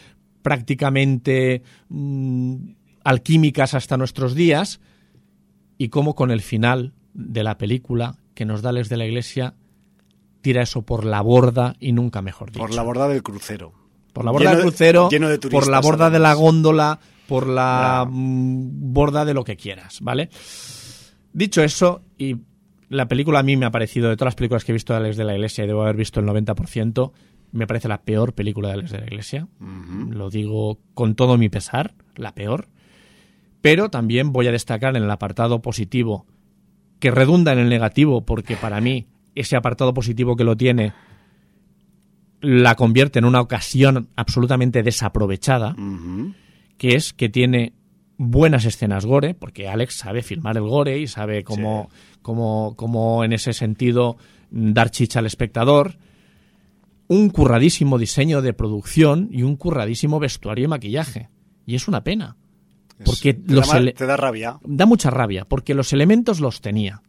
prácticamente mm, alquímicas hasta nuestros días y cómo con el final de la película que nos da Les de la Iglesia tira eso por la borda y nunca mejor dicho. Por la borda del crucero. Por la borda del crucero, por la borda de la góndola, por la mm, borda de lo que quieras, ¿vale? Dicho eso, y la película a mí me ha parecido, de todas las películas que he visto de Alex de la Iglesia, y debo haber visto el 90%, me parece la peor película de Alex de la Iglesia. Lo digo con todo mi pesar, la peor. Pero también voy a destacar en el apartado positivo, que redunda en el negativo, porque para mí ese apartado positivo que lo tiene la convierte en una ocasión absolutamente desaprovechada, que es que tiene buenas escenas gore, porque Alex sabe filmar el gore y sabe cómo, cómo en ese sentido dar chicha al espectador, un curradísimo diseño de producción y un curradísimo vestuario y maquillaje. Y es una pena. Porque te, da, te da rabia. Da mucha rabia, porque los elementos los tenía.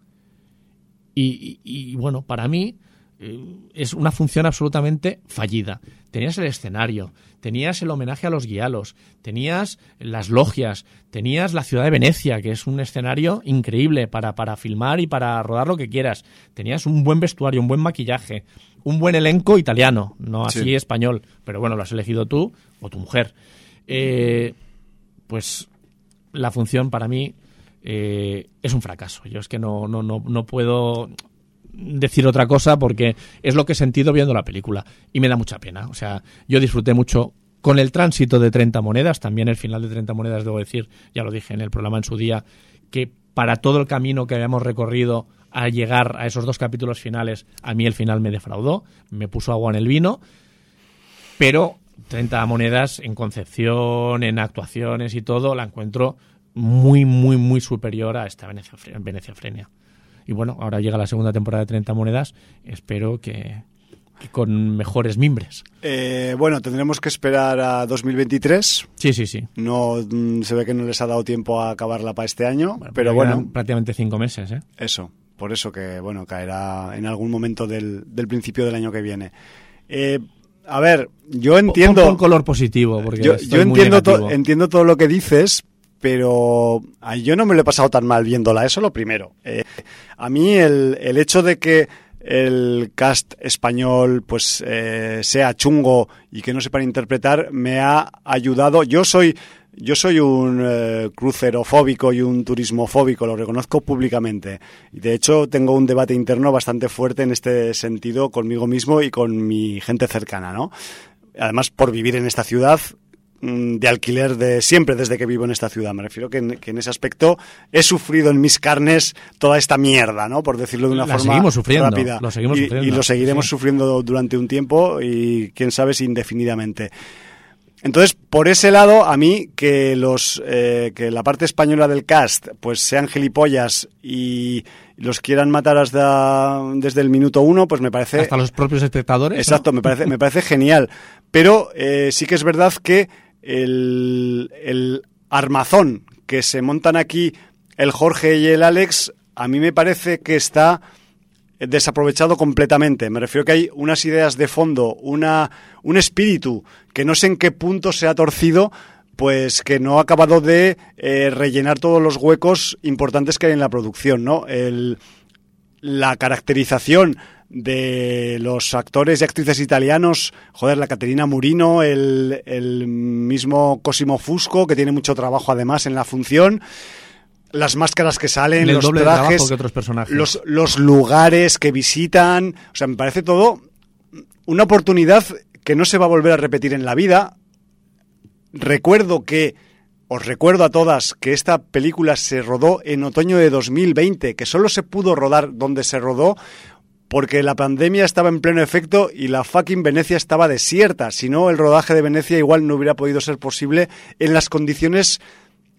Y, bueno, para mí eh, es una función absolutamente fallida. Tenías el escenario, tenías el homenaje a los guialos, tenías las logias, tenías la ciudad de Venecia, que es un escenario increíble para, para filmar y para rodar lo que quieras. Tenías un buen vestuario, un buen maquillaje, un buen elenco italiano, no así español, pero bueno, lo has elegido tú o tu mujer. Eh, pues la función para mí eh, es un fracaso. Yo es que no, no, no, no puedo decir otra cosa porque es lo que he sentido viendo la película y me da mucha pena. O sea, yo disfruté mucho con el tránsito de 30 monedas, también el final de 30 monedas, debo decir, ya lo dije en el programa en su día, que para todo el camino que habíamos recorrido a llegar a esos dos capítulos finales, a mí el final me defraudó, me puso agua en el vino, pero 30 monedas en concepción, en actuaciones y todo, la encuentro muy, muy, muy superior a esta Venecia, Frenia. Y bueno, ahora llega la segunda temporada de 30 monedas, espero que con mejores mimbres. Eh, bueno, tendremos que esperar a 2023. Sí, sí, sí. No mm, se ve que no les ha dado tiempo a acabarla para este año, Bueno, pero bueno, prácticamente cinco meses, ¿eh? eso. Por eso que bueno caerá en algún momento del, del principio del año que viene. Eh, a ver, yo entiendo. Pon color positivo, porque yo, estoy yo muy entiendo, to- negativo. entiendo todo lo que dices, pero yo no me lo he pasado tan mal viéndola, eso lo primero. Eh, a mí el, el hecho de que el cast español pues eh, sea chungo y que no sepan interpretar me ha ayudado. Yo soy yo soy un eh, crucerofóbico y un turismofóbico, lo reconozco públicamente. De hecho tengo un debate interno bastante fuerte en este sentido conmigo mismo y con mi gente cercana, ¿no? Además, por vivir en esta ciudad mm, de alquiler de siempre desde que vivo en esta ciudad. Me refiero que en, que en ese aspecto he sufrido en mis carnes toda esta mierda, ¿no? Por decirlo de una La forma seguimos sufriendo, rápida. lo seguimos y, sufriendo, y lo seguiremos sí. sufriendo durante un tiempo y quién sabe si indefinidamente. Entonces, por ese lado, a mí que los eh, que la parte española del cast pues sean gilipollas y los quieran matar hasta desde el minuto uno, pues me parece Hasta los propios espectadores. ¿no? Exacto, me parece, me parece genial. Pero eh, sí que es verdad que el, el armazón que se montan aquí el Jorge y el Alex, a mí me parece que está desaprovechado completamente. Me refiero que hay unas ideas de fondo, una, un espíritu que no sé en qué punto se ha torcido, pues que no ha acabado de eh, rellenar todos los huecos importantes que hay en la producción, ¿no? El, la caracterización de los actores y actrices italianos, joder, la Caterina Murino, el, el mismo Cosimo Fusco, que tiene mucho trabajo además en la función, las máscaras que salen, El los doble trajes, trabajo que otros personajes. los, los lugares que visitan, o sea, me parece todo una oportunidad que no se va a volver a repetir en la vida. Recuerdo que, os recuerdo a todas que esta película se rodó en otoño de 2020, que solo se pudo rodar donde se rodó porque la pandemia estaba en pleno efecto y la fucking Venecia estaba desierta. Si no, el rodaje de Venecia igual no hubiera podido ser posible en las condiciones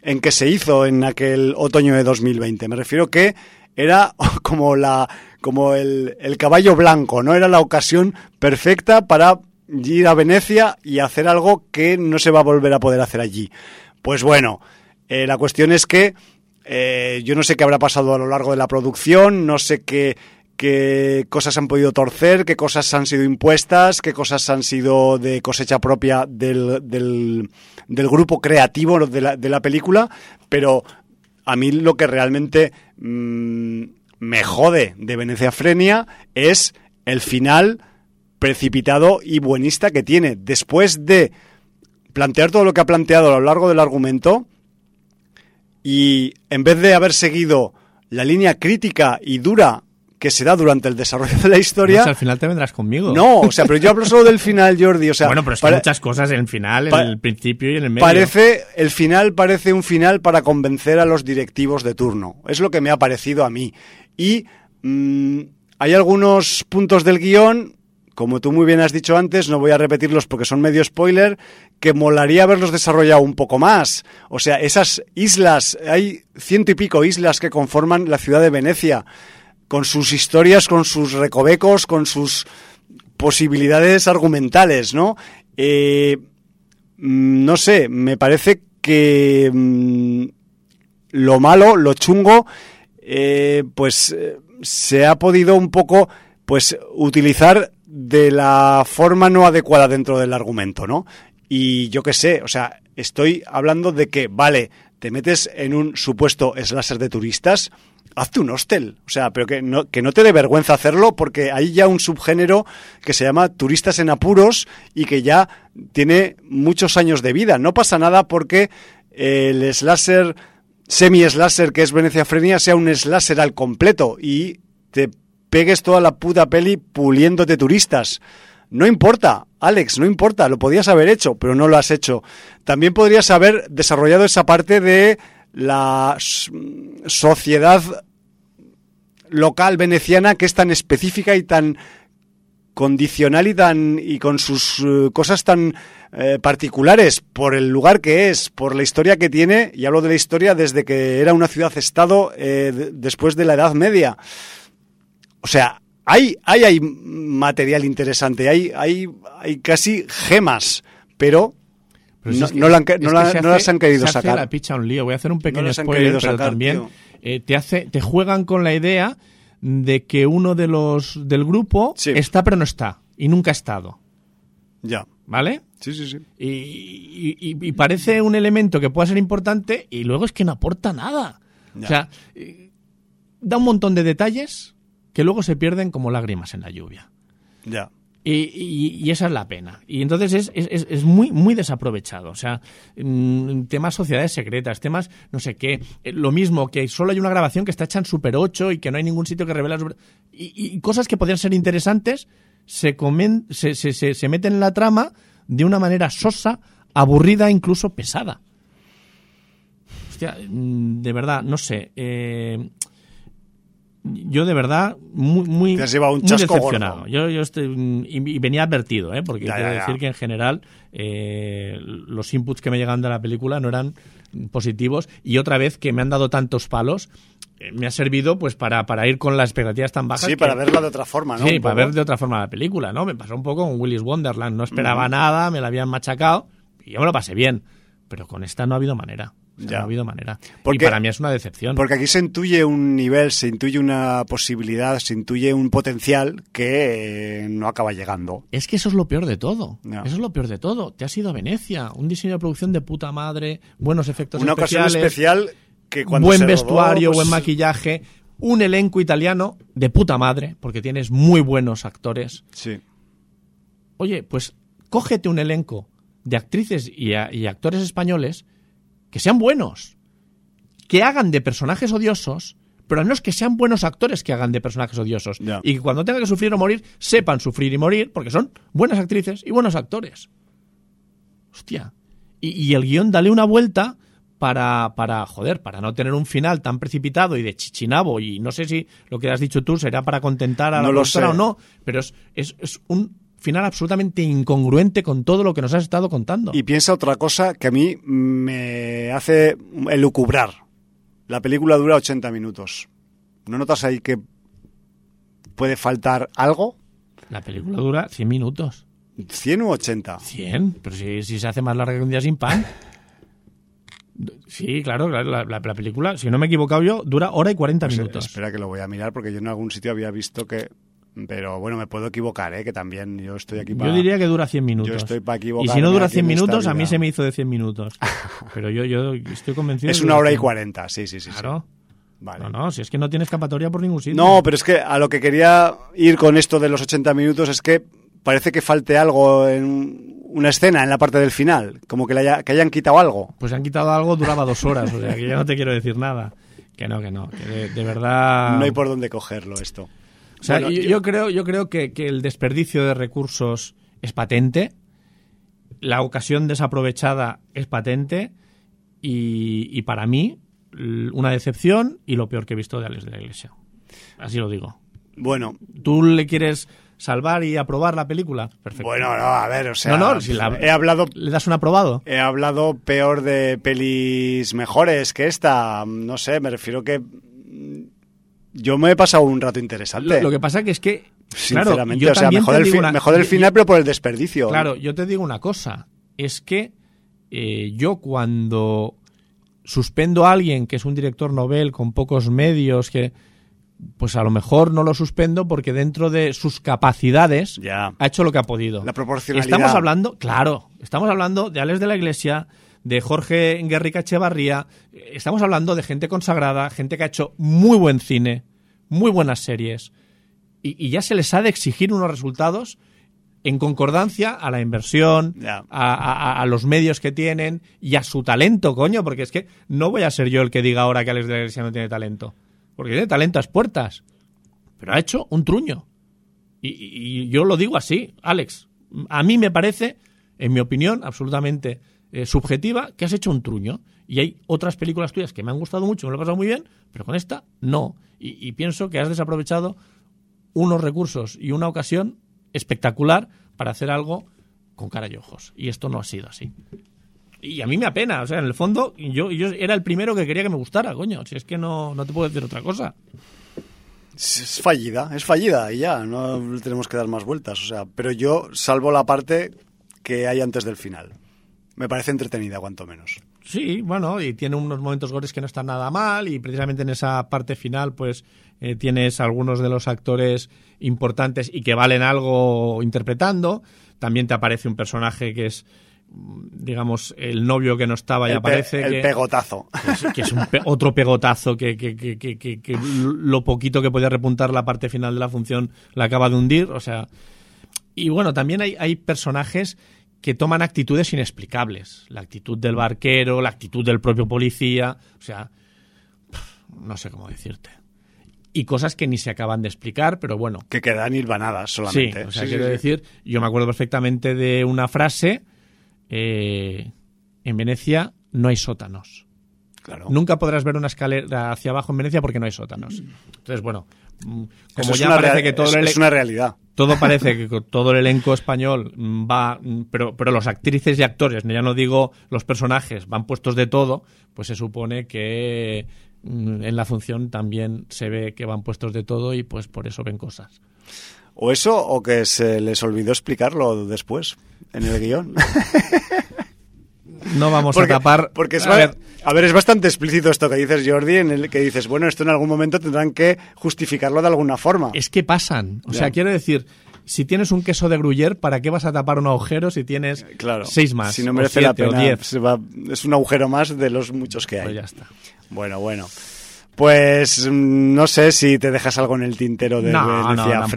en que se hizo en aquel otoño de 2020. Me refiero que era como la como el, el caballo blanco, ¿no? Era la ocasión perfecta para ir a Venecia y hacer algo que no se va a volver a poder hacer allí. Pues bueno, eh, la cuestión es que eh, yo no sé qué habrá pasado a lo largo de la producción, no sé qué, qué cosas han podido torcer, qué cosas han sido impuestas, qué cosas han sido de cosecha propia del, del, del grupo creativo de la, película, pero a mí lo que realmente mm, me jode de Venecia Frenia es el final precipitado y buenista que tiene. Después de plantear todo lo que ha planteado a lo largo del argumento y en vez de haber seguido la línea crítica y dura que se da durante el desarrollo de la historia... No sé, al final te vendrás conmigo. No, o sea, pero yo hablo solo del final, Jordi. O sea, bueno, pero es que hay muchas cosas en el final, en el principio y en el medio. Parece, el final parece un final para convencer a los directivos de turno. Es lo que me ha parecido a mí. Y mm, hay algunos puntos del guion, como tú muy bien has dicho antes, no voy a repetirlos porque son medio spoiler, que molaría haberlos desarrollado un poco más. O sea, esas islas, hay ciento y pico islas que conforman la ciudad de Venecia, con sus historias, con sus recovecos, con sus posibilidades argumentales, ¿no? Eh, Mm, no sé, me parece que mm, lo malo, lo chungo, eh, pues se ha podido un poco pues utilizar de la forma no adecuada dentro del argumento, ¿no? Y yo qué sé, o sea, estoy hablando de que, vale, te metes en un supuesto slasher de turistas, hazte un hostel. O sea, pero que no, que no te dé vergüenza hacerlo porque hay ya un subgénero que se llama turistas en apuros y que ya tiene muchos años de vida. No pasa nada porque el slasher, semi-slasher que es Venecia Frenia sea un slasher al completo y te pegues toda la puta peli puliéndote turistas. No importa, Alex, no importa, lo podías haber hecho, pero no lo has hecho. También podrías haber desarrollado esa parte de la sociedad local veneciana que es tan específica y tan condicional y tan y con sus eh, cosas tan eh, particulares por el lugar que es, por la historia que tiene, y hablo de la historia desde que era una ciudad-estado eh, de- después de la Edad Media. O sea, hay, hay, hay material interesante, hay, hay, hay casi gemas, pero, no, es que- no la han que- es no que la- se no hace- las han querido se hace sacar. la picha un lío. Voy a hacer un pequeño spoiler, pero sacar, también tío. Eh, te hace, te juegan con la idea de que uno de los del grupo Sí. está pero no está y nunca ha estado, Ya. ¿vale? Sí, sí, sí. Y, y- y- y parece un elemento que pueda ser importante y luego es que no aporta nada. Ya. O sea, eh, da un montón de detalles que luego se pierden como lágrimas en la lluvia. Ya. Y, y- y esa es la pena. Y entonces es, es- es- muy, muy desaprovechado. O sea, mm, temas sociedades secretas, temas no sé qué. Eh, Lo mismo que solo hay una grabación que está hecha en Super 8 y que no hay ningún sitio que revela. Super- Y, cosas que podrían ser interesantes se, comen, se, se, se, se meten en la trama de una manera sosa, aburrida, incluso pesada. Mm, de verdad, no sé. eh, yo de verdad muy muy, Te has llevado un muy chasco decepcionado. Yo, yo estoy y, y venía advertido, ¿eh? porque Ya, quiero ya, ya. decir que en general eh, los inputs que me llegan de la película no eran positivos y otra vez que me han dado tantos palos eh, me ha servido pues para, para ir con las expectativas tan bajas Sí, que- para verla de otra forma, ¿no? Sí, para ver de otra forma la película, ¿no? Me pasó un poco con Willis Wonderland. No esperaba nada, me la habían machacado y yo me lo pasé bien. Pero con esta no ha habido manera. O sea, Ya. no ha habido manera. Porque- y para mí es una decepción. Porque aquí se intuye un nivel, se intuye una posibilidad, se intuye un potencial que eh, no acaba llegando. Es que eso es lo peor de todo. Ya. Eso es lo peor de todo. Te has ido a Venecia, un diseño de producción de puta madre, buenos efectos Una ocasión especiales, especial que cuando buen se vestuario, pues, buen maquillaje, un elenco italiano de puta madre, porque tienes muy buenos actores. Sí. Oye, pues cógete un elenco de actrices y, a- y actores españoles que sean buenos, que hagan de personajes odiosos, pero al menos que sean buenos actores que hagan de personajes odiosos. Y que cuando tengan que sufrir o morir, sepan sufrir y morir, porque son buenas actrices y buenos actores. Hostia. Y, y el guion, dale una vuelta para, para, joder, para no tener un final tan precipitado y de chichinabo. Y no sé si lo que has dicho tú será para contentar a la lo sé. o no, pero es, es, es un final absolutamente incongruente con todo lo que nos has estado contando. Y piensa otra cosa que a mí me hace elucubrar. La película dura 80 minutos. ¿No notas ahí que puede faltar algo? La película dura 100 minutos. ¿100 u 80? 100, pero si, si se hace más larga que un día sin pan. Sí, claro, claro, la, la- la película, si no me he equivocado yo, dura hora y 40 Pues, eh, minutos. Espera que lo voy a mirar porque yo en algún sitio había visto que... Pero bueno, me puedo equivocar, ¿eh? que también yo estoy aquí para... Yo diría que dura 100 minutos. Yo estoy pa' y si equivocarme no dura aquí 100 en esta minutos, a mí se me hizo de 100 minutos. Pero yo, yo estoy convencido. Es una hora y 100. 40, sí, sí, sí. sí. Claro. Vale. No, no, si es que no tiene escapatoria por ningún sitio. No, pero es que a lo que quería ir con esto de los 80 minutos es que parece que falte algo en una escena en la parte del final, como que, le haya- que hayan quitado algo. Pues han quitado algo, duraba dos horas, o sea que ya no te quiero decir nada. Que no, que no, que de, de verdad... No hay por dónde cogerlo esto. O sea, Bueno, yo, yo- creo, yo creo que, que el desperdicio de recursos es patente, la ocasión desaprovechada es patente y, y para mí una decepción y lo peor que he visto de Alex de la Iglesia. Así lo digo. Bueno, ¿Tú le quieres salvar y aprobar la película? Perfecto. bueno, no, a ver, o sea, no, no, si la- he hablado ¿Le das un aprobado? he hablado peor de pelis mejores que esta, no sé, me refiero que yo me he pasado un rato interesante. Lo, lo que pasa que es que... claro, Sinceramente, yo o sea, mejor el, una- mejor el yo- final, pero por el desperdicio. Claro, yo te digo una cosa, es que eh, yo cuando suspendo a alguien que es un director novel con pocos medios, que pues a lo mejor no lo suspendo porque dentro de sus capacidades Ya. ha hecho lo que ha podido. La proporcionalidad. Estamos hablando, claro, estamos hablando de Alex de la Iglesia, de Jorge Guerrica Echevarría, estamos hablando de gente consagrada, gente que ha hecho muy buen cine, muy buenas series, y, y ya se les ha de exigir unos resultados en concordancia a la inversión, a, a- a los medios que tienen y a su talento, coño, porque es que no voy a ser yo el que diga ahora que Alex de la Iglesia no tiene talento, porque tiene talento a las puertas, pero ha hecho un truño. Y, y- y yo lo digo así, Alex, a mí me parece, en mi opinión, absolutamente eh, subjetiva, que has hecho un truño. Y hay otras películas tuyas que me han gustado mucho, me lo he pasado muy bien, pero con esta no. Y, pienso que has desaprovechado unos recursos y una ocasión espectacular para hacer algo con cara y ojos. Y esto no ha sido así. Y a mí me apena, o sea, en el fondo, yo, yo era el primero que quería que me gustara, coño. Si es que no, no te puedo decir otra cosa. Es fallida, es fallida y ya, no tenemos que dar más vueltas. O sea, pero yo salvo la parte que hay antes del final. Me parece entretenida, cuanto menos. Sí, bueno, y tiene unos momentos gores que no están nada mal y precisamente en esa parte final pues eh, tienes algunos de los actores importantes y que valen algo interpretando. También te aparece un personaje que es digamos, el novio que no estaba y El, pe- aparece. el que, pegotazo. que es, que es un pe- otro pegotazo que, que, que, que- que- que lo poquito que podía repuntar la parte final de la función la acaba de hundir. O sea. Y bueno, también hay, hay personajes que toman actitudes inexplicables. La actitud del barquero, la actitud del propio policía. O sea. No sé cómo decirte. Y cosas que ni se acaban de explicar, pero bueno, Que quedan hilvanadas Sí, solamente. o sea, sí, quiero sí. decir, yo me acuerdo perfectamente de una frase, eh, en Venecia no hay sótanos. Claro. Nunca podrás ver una escalera hacia abajo en Venecia porque no hay sótanos. Entonces, bueno, mm, Eso como es ya parece que todo es, el, es una realidad. todo parece que todo el elenco español mm, va, mm, pero, pero los actrices y actores, ya no digo los personajes, van puestos de todo, pues se supone que en la función también se ve que van puestos de todo y pues por eso ven cosas. O eso, o que se les olvidó explicarlo después, en el guion. No vamos porque, a tapar. porque es, a ver, a ver, es bastante explícito esto que dices, Jordi, en el que dices, bueno, esto en algún momento tendrán que justificarlo de alguna forma. es que pasan. O Ya. sea, quiero decir, si tienes un queso de gruyer, ¿para qué vas a tapar un agujero si tienes Claro. seis más? Si no merece la siete, pena, diez? se va- es un agujero más de los muchos que hay. Pues ya está. Bueno, bueno. Pues mm, no sé si te dejas algo en el tintero de No, tampoco-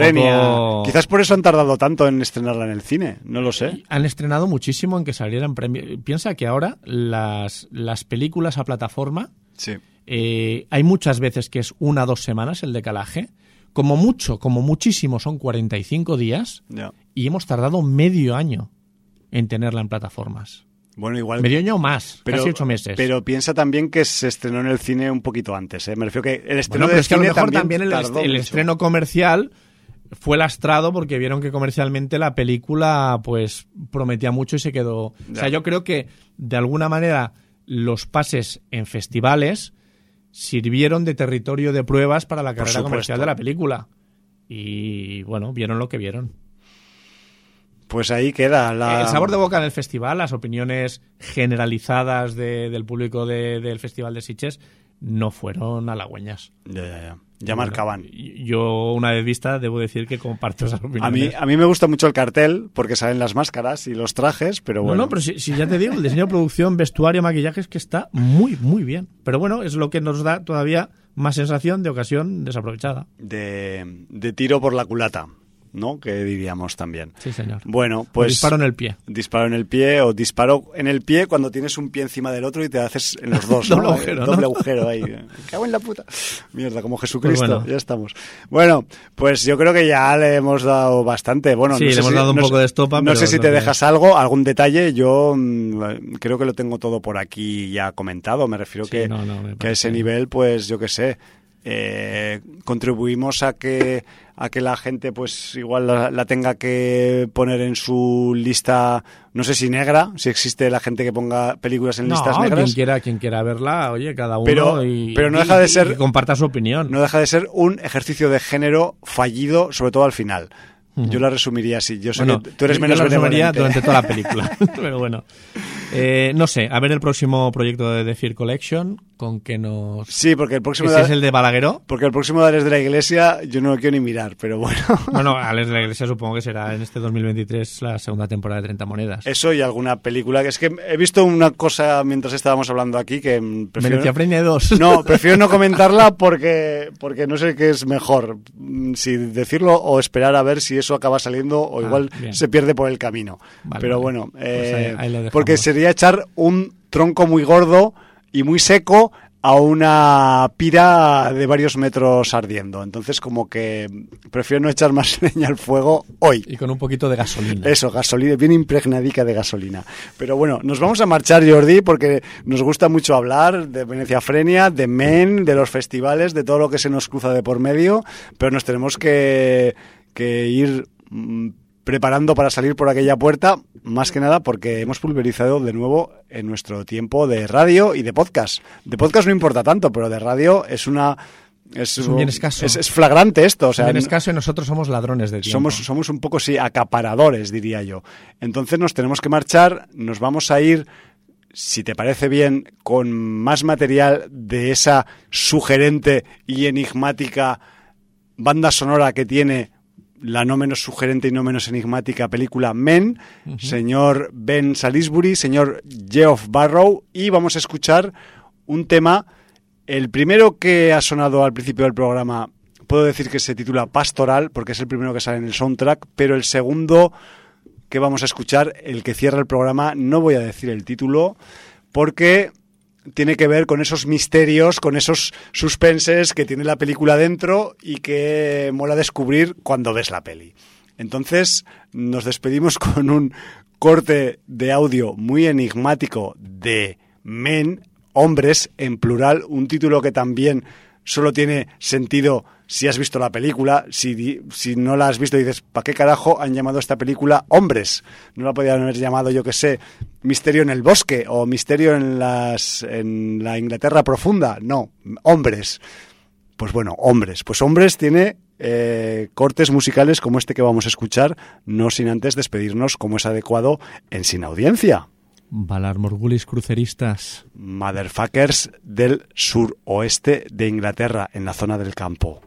Quizás por eso han tardado tanto en estrenarla en el cine, no lo sé. Han estrenado muchísimo en que salieran premios. Piensa que ahora las, las películas a plataforma Sí. eh, hay muchas veces que es una o dos semanas el decalaje. Como mucho, como muchísimo, son 45 días y hemos tardado medio año en tenerla en plataformas. Bueno, igual. Medio año o más, casi ocho meses. Pero piensa también que se estrenó en el cine un poquito antes. ¿eh? Me refiero que el estreno Bueno, pero es que a lo mejor también, el, estreno comercial fue lastrado porque vieron que comercialmente la película pues prometía mucho y se quedó. O sea, yo creo que de alguna manera los pases en festivales sirvieron de territorio de pruebas para la carrera comercial de la película. Y bueno, vieron lo que vieron. Pues ahí queda la. El sabor de boca del festival, las opiniones generalizadas de- del público de- del Festival de Sitges no fueron halagüeñas. Ya, ya, ya. Ya Bueno, marcaban. Yo, una vez vista, debo decir que comparto esas opiniones. A mí, a mí me gusta mucho el cartel porque salen las máscaras y los trajes, pero No, bueno. no, pero si, si ya te digo, el diseño de producción, vestuario, maquillaje es que está muy, muy bien. Pero bueno, es lo que nos da todavía más sensación de ocasión desaprovechada. de, de tiro por la culata, ¿no? Que diríamos también. Sí, señor. Bueno, O pues. disparo en el pie. Disparo en el pie o disparo en el pie cuando tienes un pie encima del otro y te haces en los dos. ¿no? Doble agujero, Doble ¿no? agujero ahí. Me cago en la puta. Mierda, como Jesucristo. Pues bueno. Ya estamos. Bueno, pues yo creo que ya le hemos dado bastante. Bueno, Sí, no le sé hemos si- dado un poco de estopa, No pero sé si te que dejas algo, algún detalle. Yo mm, creo que lo tengo todo por aquí ya comentado. Me refiero Sí, que, a ese nivel, pues yo qué sé. Eh, contribuimos a que a que la gente pues igual la, la tenga que poner en su lista no sé si negra si existe la gente que ponga películas en No, listas quien negras quiera, quien quiera verla, oye, cada uno. Pero- y, pero no deja de y ser- comparta su opinión. no deja de ser un ejercicio de género fallido sobre todo al final yo la resumiría así yo sé Bueno, que tú eres yo menos lo resumiría benevolente. durante toda la película. Pero bueno. Eh, no sé, a ver el próximo proyecto de The Fear Collection, con que nos... sí porque el próximo Ese de- es el de Balagueró. porque el próximo de Ales de la Iglesia yo no lo quiero ni mirar pero bueno Bueno, Alex de la Iglesia supongo que será en este 2023 la segunda temporada de 30 monedas. eso y alguna película que es que he visto una cosa mientras estábamos hablando aquí que prefiero Venecia Freña 2. No, prefiero no comentarla porque, porque no sé qué es mejor, mm, si decirlo o esperar a ver si eso acaba saliendo o Ah, igual se pierde por el camino. Vale, Pero vale. bueno, Pues eh, ahí- ahí porque sería echar un tronco muy gordo y muy seco a una pira de varios metros ardiendo. Entonces como que prefiero no echar más leña al fuego hoy. Y con un poquito de gasolina. Eso, gasolina, bien impregnadica de gasolina. Pero bueno, nos vamos a marchar, Jordi, porque nos gusta mucho hablar de Venecia Frenia, de Men, de los festivales, de todo lo que se nos cruza de por medio, pero nos tenemos que, que ir mm, preparando para salir por aquella puerta, más que nada porque hemos pulverizado de nuevo en nuestro tiempo de radio y de podcast. De podcast no importa tanto, pero de radio es una Es, Es un bien escaso. Es, es flagrante esto. O sea, en escaso y nosotros somos ladrones de tiempo. somos, somos un poco, sí, acaparadores, diría yo. Entonces nos tenemos que marchar, nos vamos a ir, si te parece bien, con más material de esa sugerente y enigmática banda sonora que tiene la no menos sugerente y no menos enigmática película Men, señor Ben Salisbury, señor Geoff Barrow, y vamos a escuchar un tema, el primero que ha sonado al principio del programa, puedo decir que se titula Pastoral, porque es el primero que sale en el soundtrack, pero el segundo que vamos a escuchar, el que cierra el programa, no voy a decir el título, porque tiene que ver con esos misterios, con esos suspenses que tiene la película dentro y que mola descubrir cuando ves la peli. Entonces nos despedimos con un corte de audio muy enigmático de Men, hombres en plural, un título que también solo tiene sentido si has visto la película, si, si no la has visto dices, ¿para qué carajo han llamado esta película Hombres? No la podían haber llamado, yo que sé, Misterio en el bosque o Misterio en, las, en la Inglaterra profunda. No, Hombres. Pues bueno, Hombres. Pues Hombres tiene eh, cortes musicales como este que vamos a escuchar, no sin antes despedirnos como es adecuado en Sin Audiencia. Valar Morgulis cruceristas. Motherfuckers del suroeste de Inglaterra, en la zona del campo.